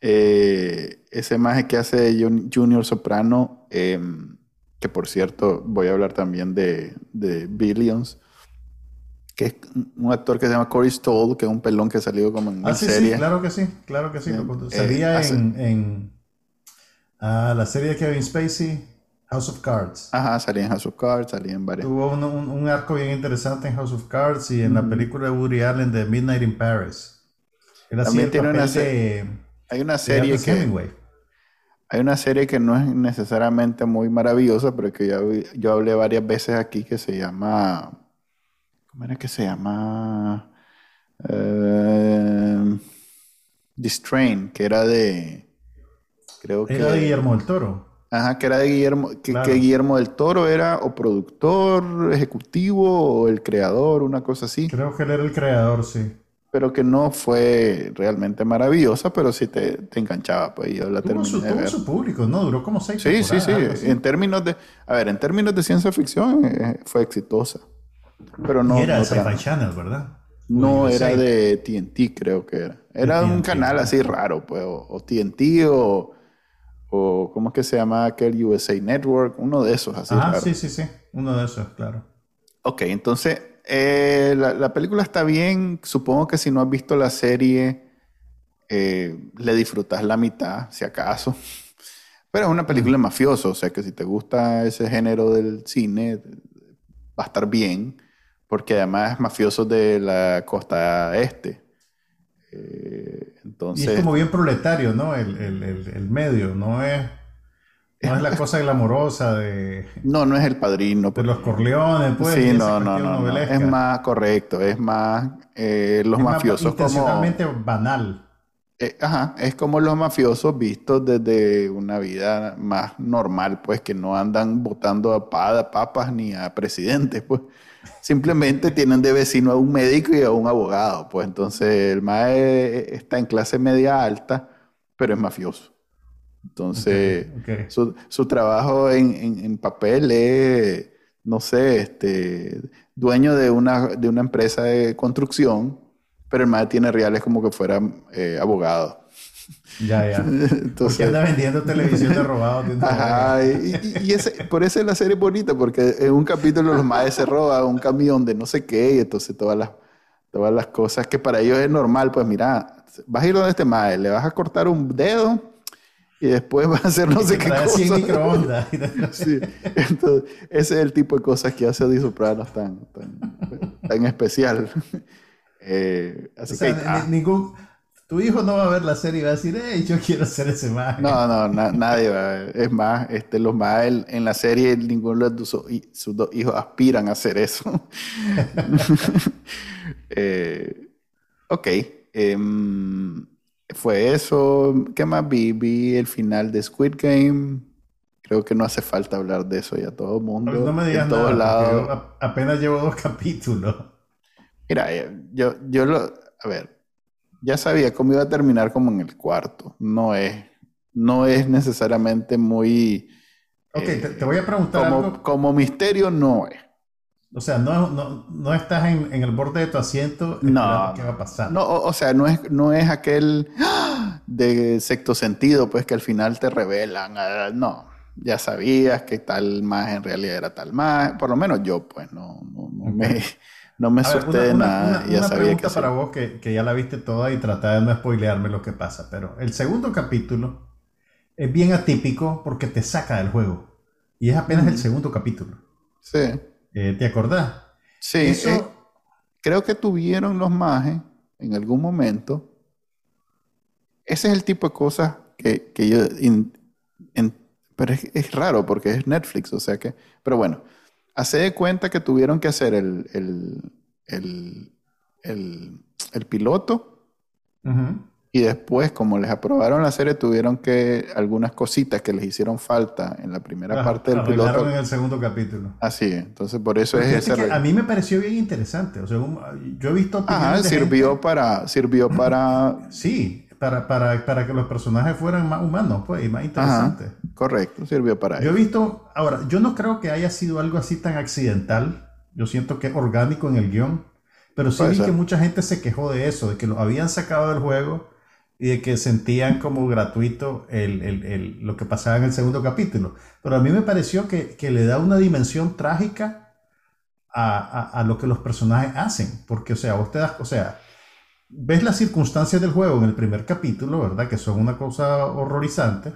Eh, ese más que hace Junior Soprano, em, que por cierto voy a hablar también de, de, Billions, que es un actor que se llama Corey Stoll, que es un pelón que ha salido como en ah, sí, serie. Sí, claro que sí, claro que sí. Eh, Salía en, en ah, la serie de Kevin Spacey. House of Cards. Ajá, salía en House of Cards, salía en varias. Tuvo un, un, arco bien interesante en House of Cards y en la película de Woody Allen de Midnight in Paris. También tiene una serie. Hay una serie que. Hay una serie que no es necesariamente muy maravillosa, pero que yo, yo hablé varias veces aquí que se llama. ¿Cómo era que se llama? Uh, The Strain, que era de. Creo que. Era de Guillermo del Toro. Ajá, que era de Guillermo, que, Guillermo del Toro era o productor ejecutivo o el creador, una cosa así. Creo que él era el creador, sí. Pero que no fue realmente maravillosa, pero sí te, te enganchaba, pues yo la terminé su, de ver. su público, ¿no? Duró como seis Sí, sí, sí. En términos de, a ver, en términos de ciencia ficción eh, fue exitosa. Pero no. Y era Sci-Fi Channel, ¿verdad? No, era de TNT, creo que era. Era un canal así raro, pues, o, o TNT o o ¿cómo es que se llama aquel USA Network? Uno de esos, así. Ah, sí, sí, sí, uno de esos, claro. Ok, entonces eh, la, película está bien. Supongo que si no has visto la serie, eh, le disfrutas la mitad, si acaso. Pero es una película mafiosa, o sea que si te gusta ese género del cine, va a estar bien, porque además es mafioso de la costa este. Eh, entonces, y es como bien proletario, ¿no? El, el, el, medio, no es, no es la cosa glamorosa de... No, no es el padrino. De los Corleones, pues. Sí, no, no, no, Es más correcto, es más eh, los mafiosos como... banal. Eh, ajá, es como los mafiosos vistos desde una vida más normal, pues que no andan votando a papas ni a presidentes, pues. Simplemente tienen de vecino a un médico y a un abogado. Pues entonces el MAE está en clase media alta, pero es mafioso. Entonces, Su, trabajo en, papel es, no sé, este, dueño de una, de una empresa de construcción, pero el MAE tiene reales como que fuera eh, abogado. Ya, ya. Entonces, anda vendiendo televisión de robado. Ajá, y, ese, por eso es la serie bonita, porque en un capítulo los maes se roban un camión de no sé qué, y entonces todas las, todas las cosas que para ellos es normal, pues mira, vas a ir donde este mae, le vas a cortar un dedo y después vas a hacer no sé qué cosa. microondas. sí, entonces ese es el tipo de cosas que hace Di Sopranos tan, tan, tan especial. Eh, así que, ah. ningún tu hijo no va a ver la serie y va a decir, hey, yo quiero ser ese mago. No, no, nadie va a ver. Es más, este, los más en la serie, ninguno de sus, sus dos hijos aspiran a hacer eso. eh, ok. Em, fue eso. ¿Qué más vi? Vi el final de Squid Game. Creo que no hace falta hablar de eso ya todo el mundo. No me digas nada, apenas llevo dos capítulos. Mira, eh, yo, yo lo... A ver, ya sabía cómo iba a terminar como en el cuarto. No es, no es necesariamente muy... Ok, te, voy a preguntar como, algo. Como misterio no es. O sea, no, no, no estás en, en, el borde de tu asiento no, qué va a pasar. No, o, sea, no es, no es aquel de sexto sentido, pues que al final te revelan. Ah, no, ya sabías que tal más en realidad era tal más. Por lo menos yo, pues, no, no, no me no me asusté de nada. Una, una pregunta para vos que, que, ya la viste toda y trata de no spoilearme lo que pasa. Pero el segundo capítulo es bien atípico porque te saca del juego. Y es apenas el segundo capítulo. Sí. Eh, ¿Te acordás? Sí. Eh, creo que tuvieron los mages en algún momento. Ese es el tipo de cosas que, que yo... pero es, es, raro porque es Netflix, o sea que... Pero bueno, hace de cuenta que tuvieron que hacer el, el, piloto. Y después, como les aprobaron la serie, tuvieron que algunas cositas que les hicieron falta en la primera parte del piloto. en el segundo capítulo. Así, entonces por eso es ese. a mí me pareció bien interesante. O sea, yo he visto. Ajá, sirvió para, sirvió para. Sí, para, para, para, que los personajes fueran más humanos, pues, y más interesantes. correcto, sirvió para eso. Yo he visto, ahora, yo no creo que haya sido algo así tan accidental, Yo siento que es orgánico en el guion. Pero sí vi que mucha gente se quejó de eso, de que lo habían sacado del juego y de que sentían como gratuito el, lo que pasaba en el segundo capítulo. Pero a mí me pareció que, le da una dimensión trágica a, lo que los personajes hacen. Porque, o sea, vos te das, o sea, ves las circunstancias del juego en el primer capítulo, ¿verdad? Que son una cosa horrorizante.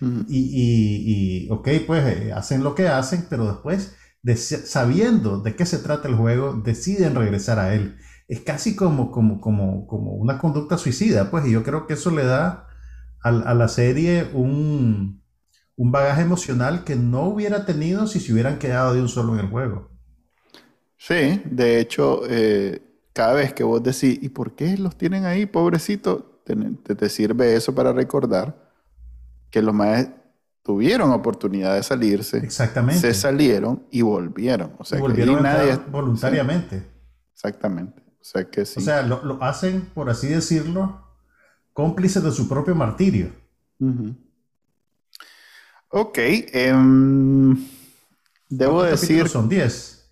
y, y, ok, pues eh, hacen lo que hacen, pero después, sabiendo de qué se trata el juego, deciden regresar a él es casi como, como, como, como una conducta suicida, pues, y yo creo que eso le da a, la serie un, bagaje emocional que no hubiera tenido si se hubieran quedado de un solo en el juego. Sí, de hecho, eh, cada vez que vos decís, ¿y por qué los tienen ahí, pobrecito? Te, te, sirve eso para recordar que los más tuvieron oportunidad de salirse. Exactamente. Se salieron y volvieron. O sea, volvieron nadie, voluntariamente. exactamente. O sea que sí. O sea, lo, hacen, por así decirlo, cómplices de su propio martirio. Ok. Em, debo decir. Son 10.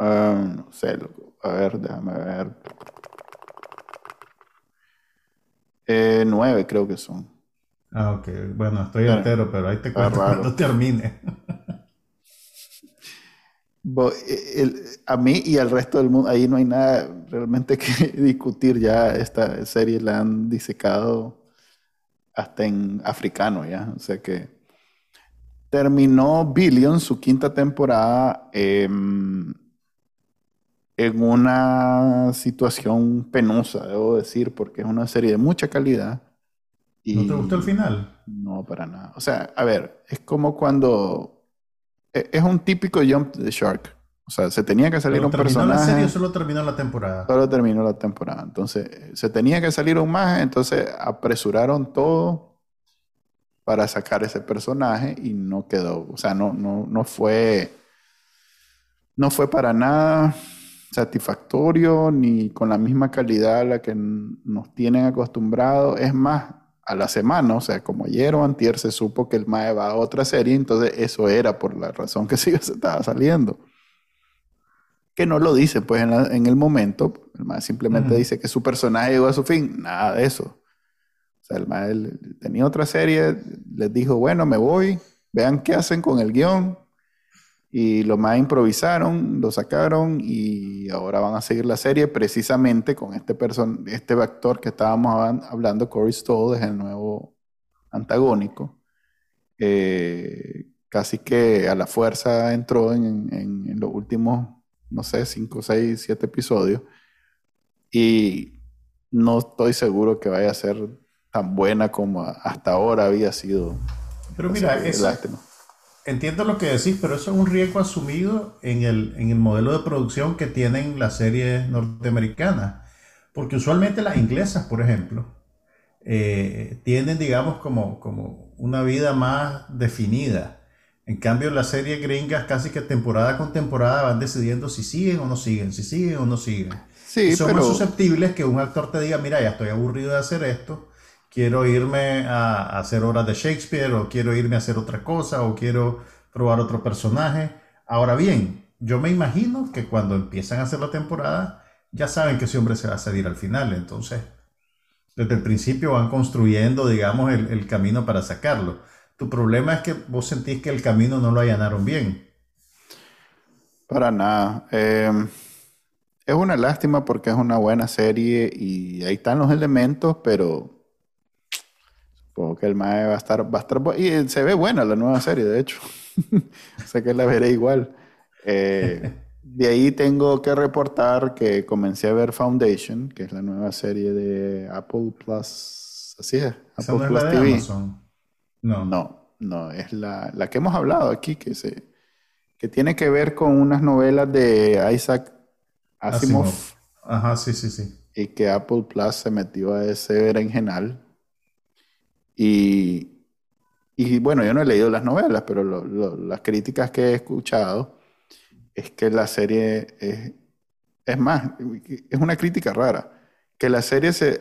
Ah, no sé, a ver, déjame ver. Eh, nueve creo que son. Ah, ok. Bueno, estoy entero, pero ahí te cuento cuando termine. Eh, a mí y al resto del mundo, ahí no hay nada realmente que discutir. Ya esta serie la han disecado hasta en africano, ya. O sea que terminó Billion su quinta temporada em, en una situación penosa, debo decir, porque es una serie de mucha calidad. ¿No te gustó el final? No, para nada. O sea, a ver, es como cuando e, es un típico jump de Shark. O sea, se tenía que salir un personaje. la serie solo terminó la temporada? Solo terminó la temporada. Entonces, se tenía que salir un más, entonces apresuraron todo para sacar ese personaje y no quedó. O sea, no, no, no fue. No fue para nada satisfactorio ni con la misma calidad a la que nos tienen acostumbrados. Es más, a la semana, o sea, como ayer o antier se supo que el MAE va a otra serie, entonces eso era por la razón que sí se estaba saliendo. Que no lo dice, pues, en, el momento, el MAE simplemente dice que su personaje llegó a su fin, nada de eso. O sea, el MAE tenía otra serie, les dijo, bueno, me voy, vean qué hacen con el guion, y lo más improvisaron, lo sacaron y ahora van a seguir la serie precisamente con este, person este actor que estábamos hablando, Corey Stoll, es el nuevo antagónico. Eh, casi que a la fuerza entró en, en, los últimos, no sé, 5, 6, 7 episodios. Y no estoy seguro que vaya a ser tan buena como hasta ahora había sido. Pero mira, eso, Entiendo lo que decís, pero eso es un riesgo asumido en el, en el modelo de producción que tienen las series norteamericanas. Porque usualmente las inglesas, por ejemplo, eh, tienen, digamos, como, como una vida más definida. En cambio, las series gringas casi que temporada con temporada van decidiendo si siguen o no siguen, si siguen o no siguen. Sí, son más susceptibles que un actor te diga, mira, ya estoy aburrido de hacer esto, quiero irme a, hacer obras de Shakespeare o quiero irme a hacer otra cosa o quiero probar otro personaje. Ahora bien, yo me imagino que cuando empiezan a hacer la temporada ya saben que ese hombre se va a salir al final, entonces desde el principio van construyendo, digamos, el, camino para sacarlo. Tu problema es que vos sentís que el camino no lo allanaron bien. Para nada. Em, es una lástima porque es una buena serie y ahí están los elementos, pero Supongo que el MAE va a estar, va a estar y se ve buena la nueva serie, de hecho. sé que la veré igual. Eh, de ahí tengo que reportar que comencé a ver Foundation, que es la nueva serie de Apple Plus. Así es, Apple Plus TV. No. no, no, es la, la, que hemos hablado aquí, que, se, que tiene que ver con unas novelas de Isaac Asimov. Asimov. Ajá, sí, sí, sí. Y que Apple Plus se metió a ese berenjenal y, bueno, yo no he leído las novelas, pero las críticas que he escuchado es que la serie es, es más, es una crítica rara, que la serie se,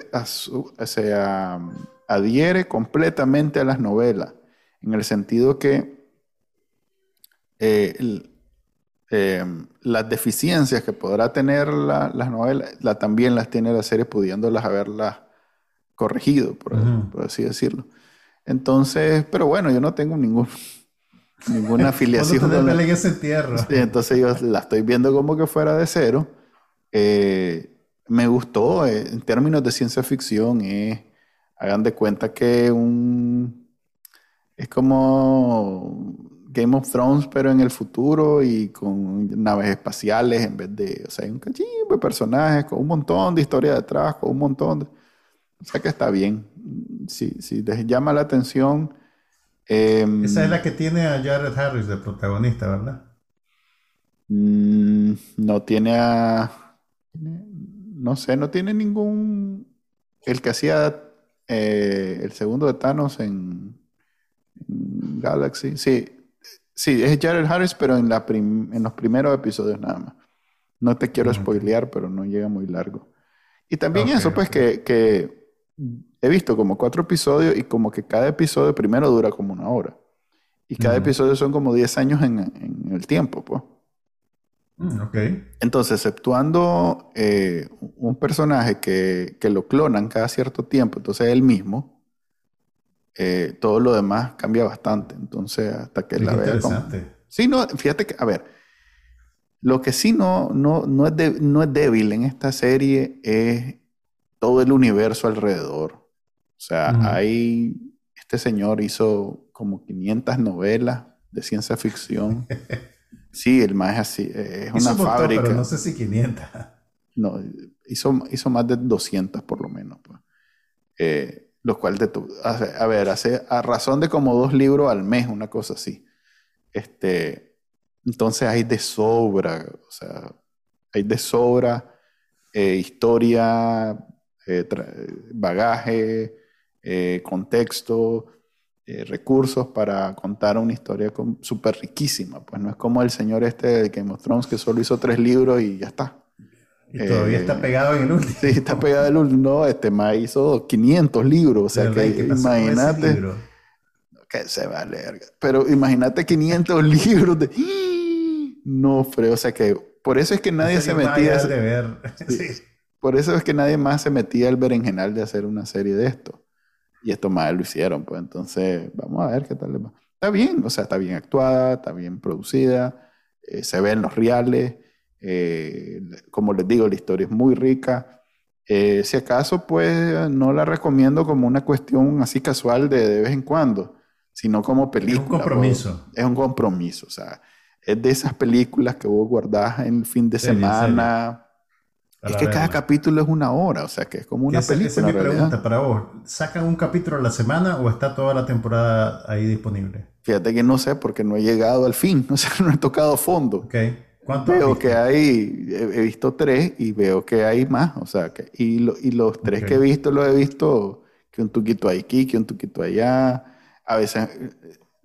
se adhiere completamente a las novelas, en el sentido que eh, eh, las deficiencias que podrá tener la, las novelas, la, también las tiene la serie pudiéndolas haberlas corregido, por, así decirlo. Entonces, pero bueno, yo no tengo ningún, ninguna afiliación. con en ese entierro. entonces yo la estoy viendo como que fuera de cero. Eh, me gustó, eh, en términos de ciencia ficción, hagan de cuenta que un, es como Game of Thrones, pero en el futuro y con naves espaciales en vez de, o sea, hay un cachimbo de personajes con un montón de historia detrás, con un montón de... O sea que está bien. Si, si les llama la atención... Em, Esa es la que tiene a Jared Harris de protagonista, ¿verdad? Mm, no tiene a... No sé, no tiene ningún... El que hacía eh, el segundo de Thanos en, en Galaxy. Sí, Sí, es Jared Harris, pero en, la en los primeros episodios nada más. No te quiero spoilear, pero no llega muy largo. Y también eso, pues, que, que, he visto como cuatro episodios y como que cada episodio primero dura como una hora. Y cada episodio son como 10 años en, en, el tiempo, pues. Mm, ok. Entonces, exceptuando eh, un personaje que, que, lo clonan cada cierto tiempo, entonces él mismo, eh, todo lo demás cambia bastante. Entonces, hasta que la vea. Sí, no, fíjate que, a ver, lo que sí no, no, no, es, no es débil en esta serie es todo el universo alrededor. O sea, hay. Este señor hizo como 500 novelas de ciencia ficción. Sí, el más es así. Es una fábrica. Pero no sé si 500. No, hizo, hizo más de 200 por lo menos. Pues. Eh, los cuales, a ver, hace a razón de como dos libros al mes, una cosa así. Este, entonces hay de sobra, o sea, hay de sobra eh, historia, eh, bagaje, eh, contexto, recursos para contar una historia súper riquísima. Pues no es como el señor este de Game of Thrones que solo hizo tres libros y ya está. Y todavía está eh, pegado en el último. Sí, está pegado en el último. No, este más hizo 500 libros. O sea, que imagínate. Que se va a leer. Pero imagínate 500 libros de. No, Fred. O sea, que por eso es que nadie se metía. De ver. Sí. Por eso es que nadie más se metía al berenjenal de hacer una serie de esto. Y esto más lo hicieron. Pues entonces, vamos a ver qué tal le va. Está bien, o sea, está bien actuada, está bien producida, eh, se ven los reales. Eh, como les digo, la historia es muy rica. Eh, si acaso, pues no la recomiendo como una cuestión así casual de, de vez en cuando, sino como película. Es un compromiso. es un compromiso, o sea, es de esas películas que vos guardás en el fin de semana. Es que cada capítulo es una hora, o sea, que es como una película. Esa es mi pregunta para vos. ¿Sacan un capítulo a la semana o está toda la temporada ahí disponible? Fíjate que no sé porque no he llegado al fin, o sea, no he tocado fondo. Okay veo que hay, he, visto tres y veo que hay más, o sea, que, y, y los tres que he visto los he visto que un tuquito aquí, que un tuquito allá, a veces,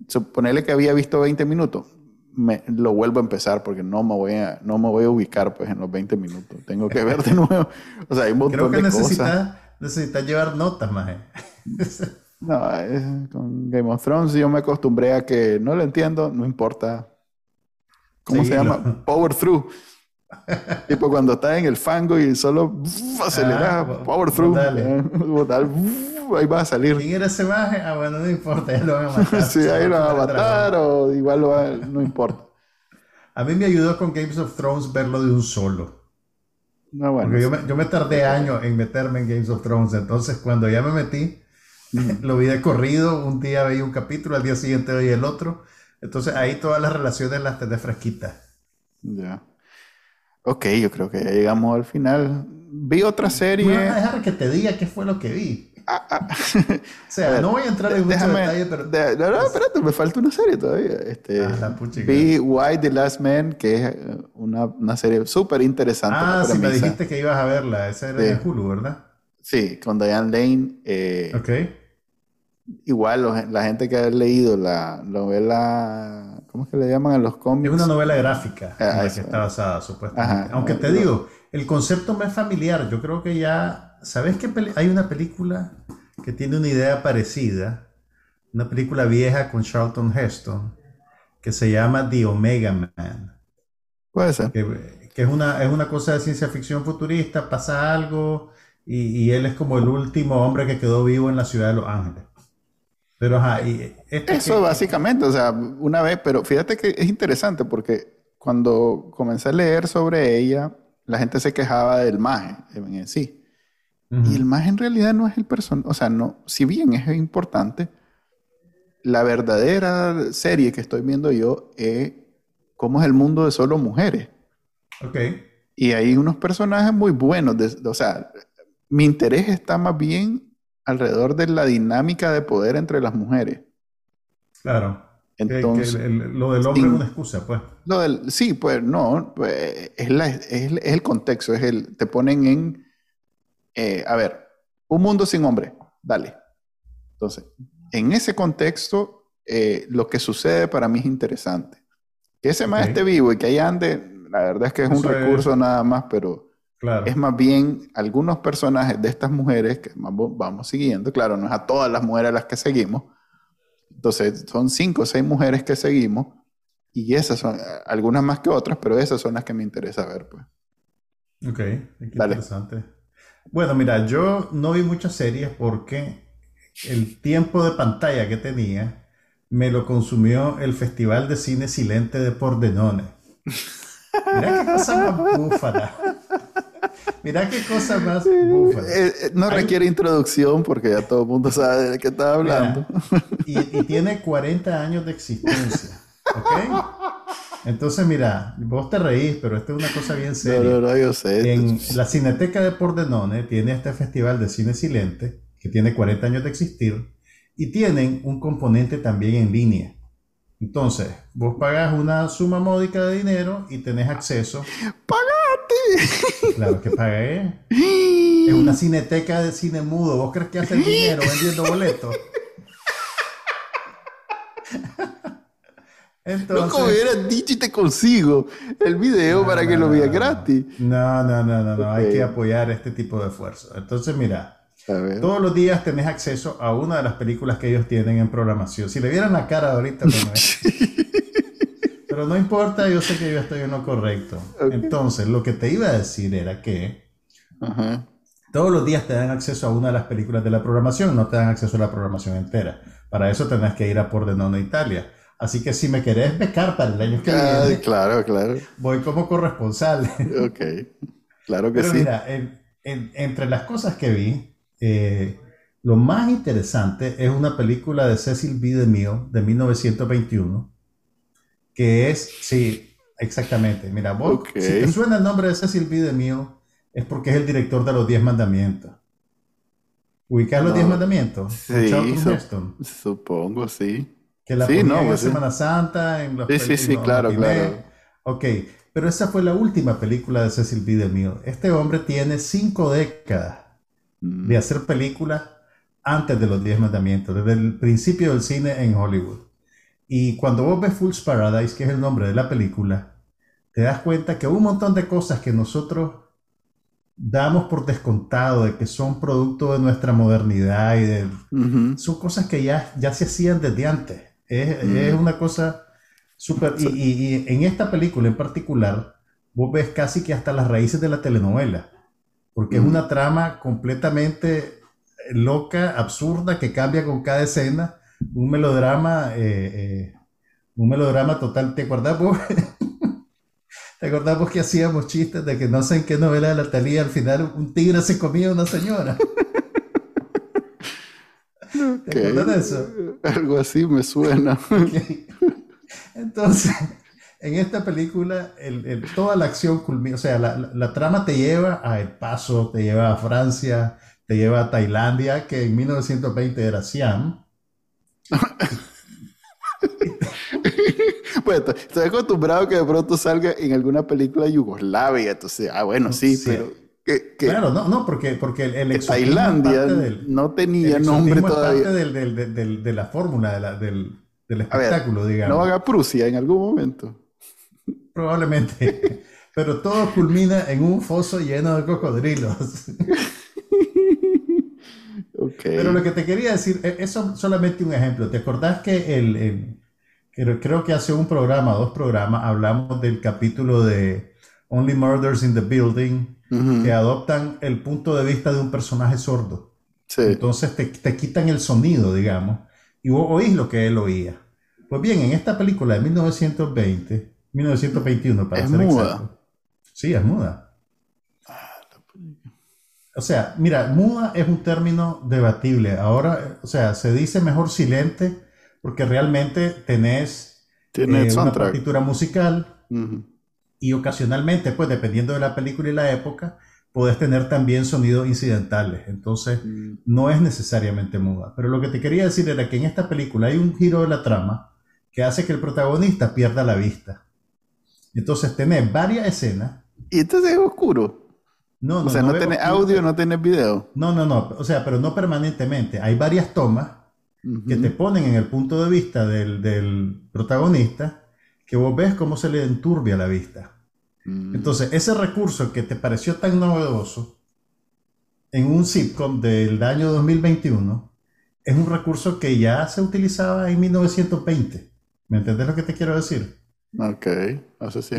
suponerle que había visto 20 minutos, me, lo vuelvo a empezar porque no me voy a, no me voy a ubicar pues en los 20 minutos, tengo que ver de nuevo, o sea, hay un montón Creo que de necesitas, necesitas llevar notas, más. no, con Game of Thrones yo me acostumbré a que no lo entiendo, no importa, ¿Cómo se llama? Power through. tipo cuando estás en el fango y solo aceleras, ah, power through. Ahí va a salir. ¿Quién era ese maje? Ah, bueno, no importa, ya lo van a matar. sí, ahí lo van a matar o igual lo va, no importa. A mí me ayudó con Games of Thrones verlo de un solo. No, bueno, Porque yo me, yo me tardé años en meterme en Games of Thrones, entonces cuando ya me metí, lo vi de corrido, un día veía un capítulo, al día siguiente veía el otro entonces ahí todas las relaciones las tenés fresquitas. Ya. Ok, yo creo que ya llegamos al final. Vi otra serie. Voy a dejar que te diga qué fue lo que vi. Ah, ah. o sea, no voy a entrar en mucho detalle, pero. no, no, espérate, me falta una serie todavía. Este, ah, vi Why the Last Man, que es eh, una, una serie súper interesante. Ah, sí, me dijiste que ibas a verla. Esa era de Hulu, ¿verdad? Sí, con Diane Lane. Eh, ok igual la gente que ha leído la novela, ¿cómo es que le llaman a los cómics? Es una novela gráfica en la que está basada, supuestamente. Aunque te digo, el concepto me es familiar. Yo creo que ya, ¿sabes que hay una película que tiene una idea parecida? Una película vieja con Charlton Heston que se llama The Omega Man. Puede ser. Que, que es, una, es una cosa de ciencia ficción futurista, pasa algo y, y, él es como el último hombre que quedó vivo en la ciudad de Los Ángeles. Pero ajá, y este Eso básicamente, o sea, una vez, pero fíjate que es interesante porque cuando comencé a leer sobre ella, la gente se quejaba del maje en sí. Y el maje en realidad no es el personaje, o sea, no, si bien es importante, la verdadera serie que estoy viendo yo es cómo es el mundo de solo mujeres. Ok. Y hay unos personajes muy buenos, o sea, mi interés está más bien alrededor de la dinámica de poder entre las mujeres. Claro. Entonces, lo del hombre es una excusa, pues. Lo del, sí, pues no, pues, es, la, es, el contexto, es el, te ponen en, eh, a ver, un mundo sin hombre, dale. Entonces, en ese contexto, eh, lo que sucede para mí es interesante. Que ese más esté vivo y que ahí ande, la verdad es que es un recurso nada más, pero claro. es más bien algunos personajes de estas mujeres que vamos siguiendo, claro, no es a todas las mujeres a las que seguimos, entonces, son cinco o seis mujeres que seguimos y esas son, algunas más que otras, pero esas son las que me interesa ver, pues. Ok, qué interesante. Bueno, mira, yo no vi muchas series porque el tiempo de pantalla que tenía me lo consumió el Festival de Cine Silente de Pordenone. Mira qué cosa más búfala. Mira qué cosa más bufa. Eh, eh, no requiere introducción porque ya todo el mundo sabe de qué está hablando. y, tiene 40 años de existencia. ¿Ok? Entonces, mira, vos te reís, pero esta es una cosa bien seria. No, no, yo sé. En la Cineteca de Pordenone tiene este festival de cine silente que tiene 40 años de existir y tienen un componente también en línea. Entonces, vos pagas una suma módica de dinero y tenés acceso. ¡Pagate! Claro que pagué. Es una cineteca de cine mudo. ¿Vos crees que hace dinero vendiendo boletos? Entonces, no, como hubieras dicho y te consigo el video para que lo veas gratis. No, no, no, no, no. Hay que apoyar este tipo de esfuerzo. Entonces, mira, todos los días tenés acceso a una de las películas que ellos tienen en programación. Si le vieran la cara ahorita, Pero no importa, yo sé que yo estoy en lo correcto. Entonces, lo que te iba a decir era que todos los días te dan acceso a una de las películas de la programación, no te dan acceso a la programación entera. Para eso tenés que ir a Pordenone, Italia. Así que si me querés becar para el año que viene, claro, claro. voy como corresponsal. Ok, claro que Pero sí. Mira, entre las cosas que vi, eh, lo más interesante es una película de Cecil B. DeMille de 1921, que es, sí, exactamente. Mira, vos, si te suena el nombre de Cecil B. DeMille, es porque es el director de los Diez Mandamientos. ¿Ubicas los Diez Mandamientos? Sí, supongo, sí. Que la sí, no, en pues Semana Santa, en los Sí, sí, sí, claro, claro. Ok, pero esa fue la última película de Cecil B. DeMille. Este hombre tiene cinco décadas de hacer películas antes de los Diez Mandamientos, desde el principio del cine en Hollywood. Y cuando vos ves Fool's Paradise, que es el nombre de la película, te das cuenta que un montón de cosas que nosotros damos por descontado de que son producto de nuestra modernidad y de, son cosas que ya, ya se hacían desde antes. Es, es una cosa súper... Y, y, en esta película en particular, vos ves casi que hasta las raíces de la telenovela porque es una trama completamente loca, absurda, que cambia con cada escena, un melodrama, eh, eh, un melodrama total. ¿Te acordás vos? ¿Te acordás vos que hacíamos chistes de que no sé en qué novela de la Talía al final un tigre se comía a una señora? ¿Te acuerdas de eso? Algo así me suena. Entonces, en esta película toda la acción culmina, o sea, la, trama te lleva a El Paso, te lleva a Francia, te lleva a Tailandia, que en 1920 era Siam. bueno, estoy acostumbrado que de pronto salga en alguna película Yugoslavia, entonces, ah, bueno, sí, pero... claro, no, no, porque, porque el, Tailandia no tenía nombre todavía. parte de la fórmula, del, espectáculo, digamos. No haga Prusia en algún momento. Probablemente. Pero todo culmina en un foso lleno de cocodrilos. Pero lo que te quería decir, e, eso es solamente un ejemplo. ¿Te acordás que el, creo que hace un programa, dos programas, hablamos del capítulo de Only Murders in the Building, que adoptan el punto de vista de un personaje sordo. Entonces te, te, quitan el sonido, digamos, y vos oís lo que él oía. Pues bien, en esta película de 1920, 1921 para ser exacto. Sí, es muda. O sea, mira, muda es un término debatible. Ahora, o sea, se dice mejor silente porque realmente tenés eh, una partitura musical y ocasionalmente, pues dependiendo de la película y la época, podés tener también sonidos incidentales. Entonces, mm. no es necesariamente muda. Pero lo que te quería decir era que en esta película hay un giro de la trama que hace que el protagonista pierda la vista. Entonces, tenés varias escenas. Y entonces es oscuro. No, no, o sea, no, tenés audio, no tenés video. No, no, no. O sea, pero no permanentemente. Hay varias tomas que te ponen en el punto de vista del, del protagonista que vos ves cómo se le enturbia la vista. Mm. Entonces, ese recurso que te pareció tan novedoso en un sitcom del año 2021 es un recurso que ya se utilizaba en 1920. ¿Me entendés lo que te quiero decir? Ok,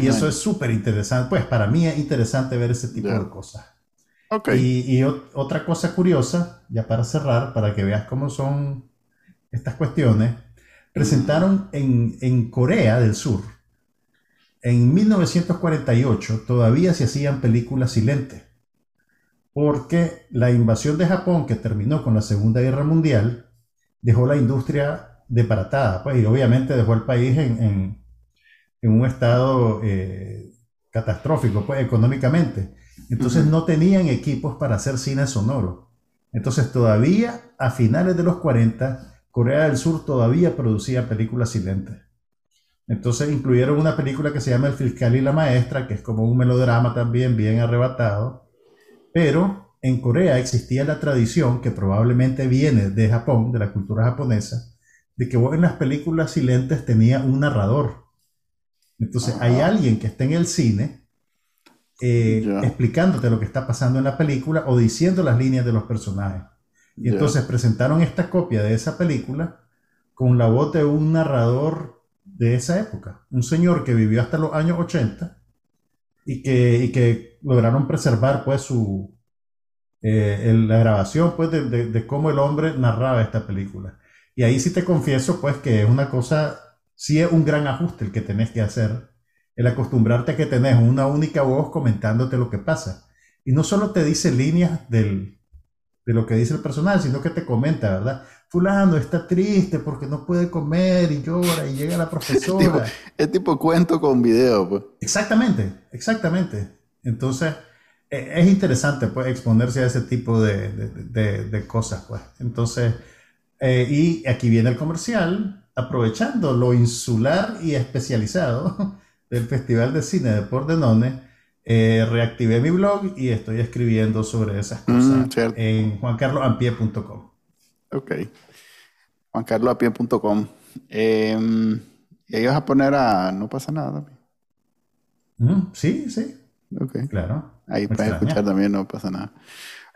Y eso es súper interesante. Pues para mí es interesante ver ese tipo de cosas. Ok. Y, otra cosa curiosa, ya para cerrar, para que veas cómo son estas cuestiones, presentaron en, en Corea del Sur en 1948 todavía se hacían películas silentes, porque la invasión de Japón, que terminó con la Segunda Guerra Mundial, dejó la industria deparatada, pues, y obviamente dejó el país en, un estado eh, catastrófico, pues, económicamente. Entonces no tenían equipos para hacer cine sonoro. Entonces todavía a finales de los 40, Corea del Sur todavía producía películas silentes. Entonces incluyeron una película que se llama El fiscal y la maestra, que es como un melodrama también bien arrebatado. Pero en Corea existía la tradición, que probablemente viene de Japón, de la cultura japonesa, de que vos en las películas silentes tenía un narrador. Entonces hay alguien que está en el cine eh, explicándote lo que está pasando en la película o diciendo las líneas de los personajes. Y entonces presentaron esta copia de esa película con la voz de un narrador de esa época. Un señor que vivió hasta los años 80 y que, que lograron preservar pues su, eh, la grabación pues de, de, cómo el hombre narraba esta película. Y ahí sí te confieso pues que es una cosa, sí es un gran ajuste el que tenés que hacer, el acostumbrarte a que tenés una única voz comentándote lo que pasa. Y no solo te dice líneas del, de lo que dice el personaje, sino que te comenta, ¿verdad? Fulano está triste porque no puede comer y llora y llega la profesora. es, tipo, cuento con video, pues. Exactamente, exactamente. Entonces, e, es interesante pues exponerse a ese tipo de, cosas, pues. Entonces, eh, y aquí viene el comercial, aprovechando lo insular y especializado del Festival de Cine de Pordenone, eh, reactivé mi blog y estoy escribiendo sobre esas mm, cosas en juancarloampie.com. Ok. juancarloapien.com. Eh, y ahí vas a poner a No pasa nada también. Mm, sí, sí. Ok. Claro. Ahí puedes escuchar también No pasa nada.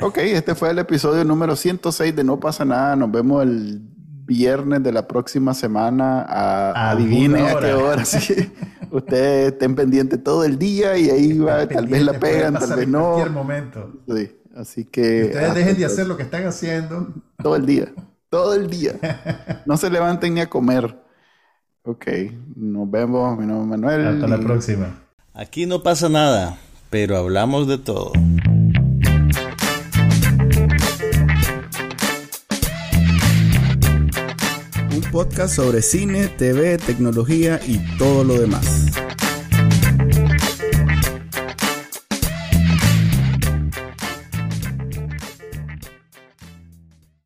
Ok, este fue el episodio número 106 de No pasa nada. Nos vemos el viernes de la próxima semana. A, adivinen a qué hora. Sí. Ustedes estén pendientes todo el día y ahí va, tal vez la pegan, tal vez no. En cualquier momento. Sí. Así que. Ustedes dejen de hacer lo que están haciendo. Todo el día. Todo el día. No se levanten ni a comer. Ok. Nos vemos. Mi nombre es Manuel. Hasta la próxima. Aquí no pasa nada, pero hablamos de todo. Un podcast sobre cine, TV, tecnología y todo lo demás.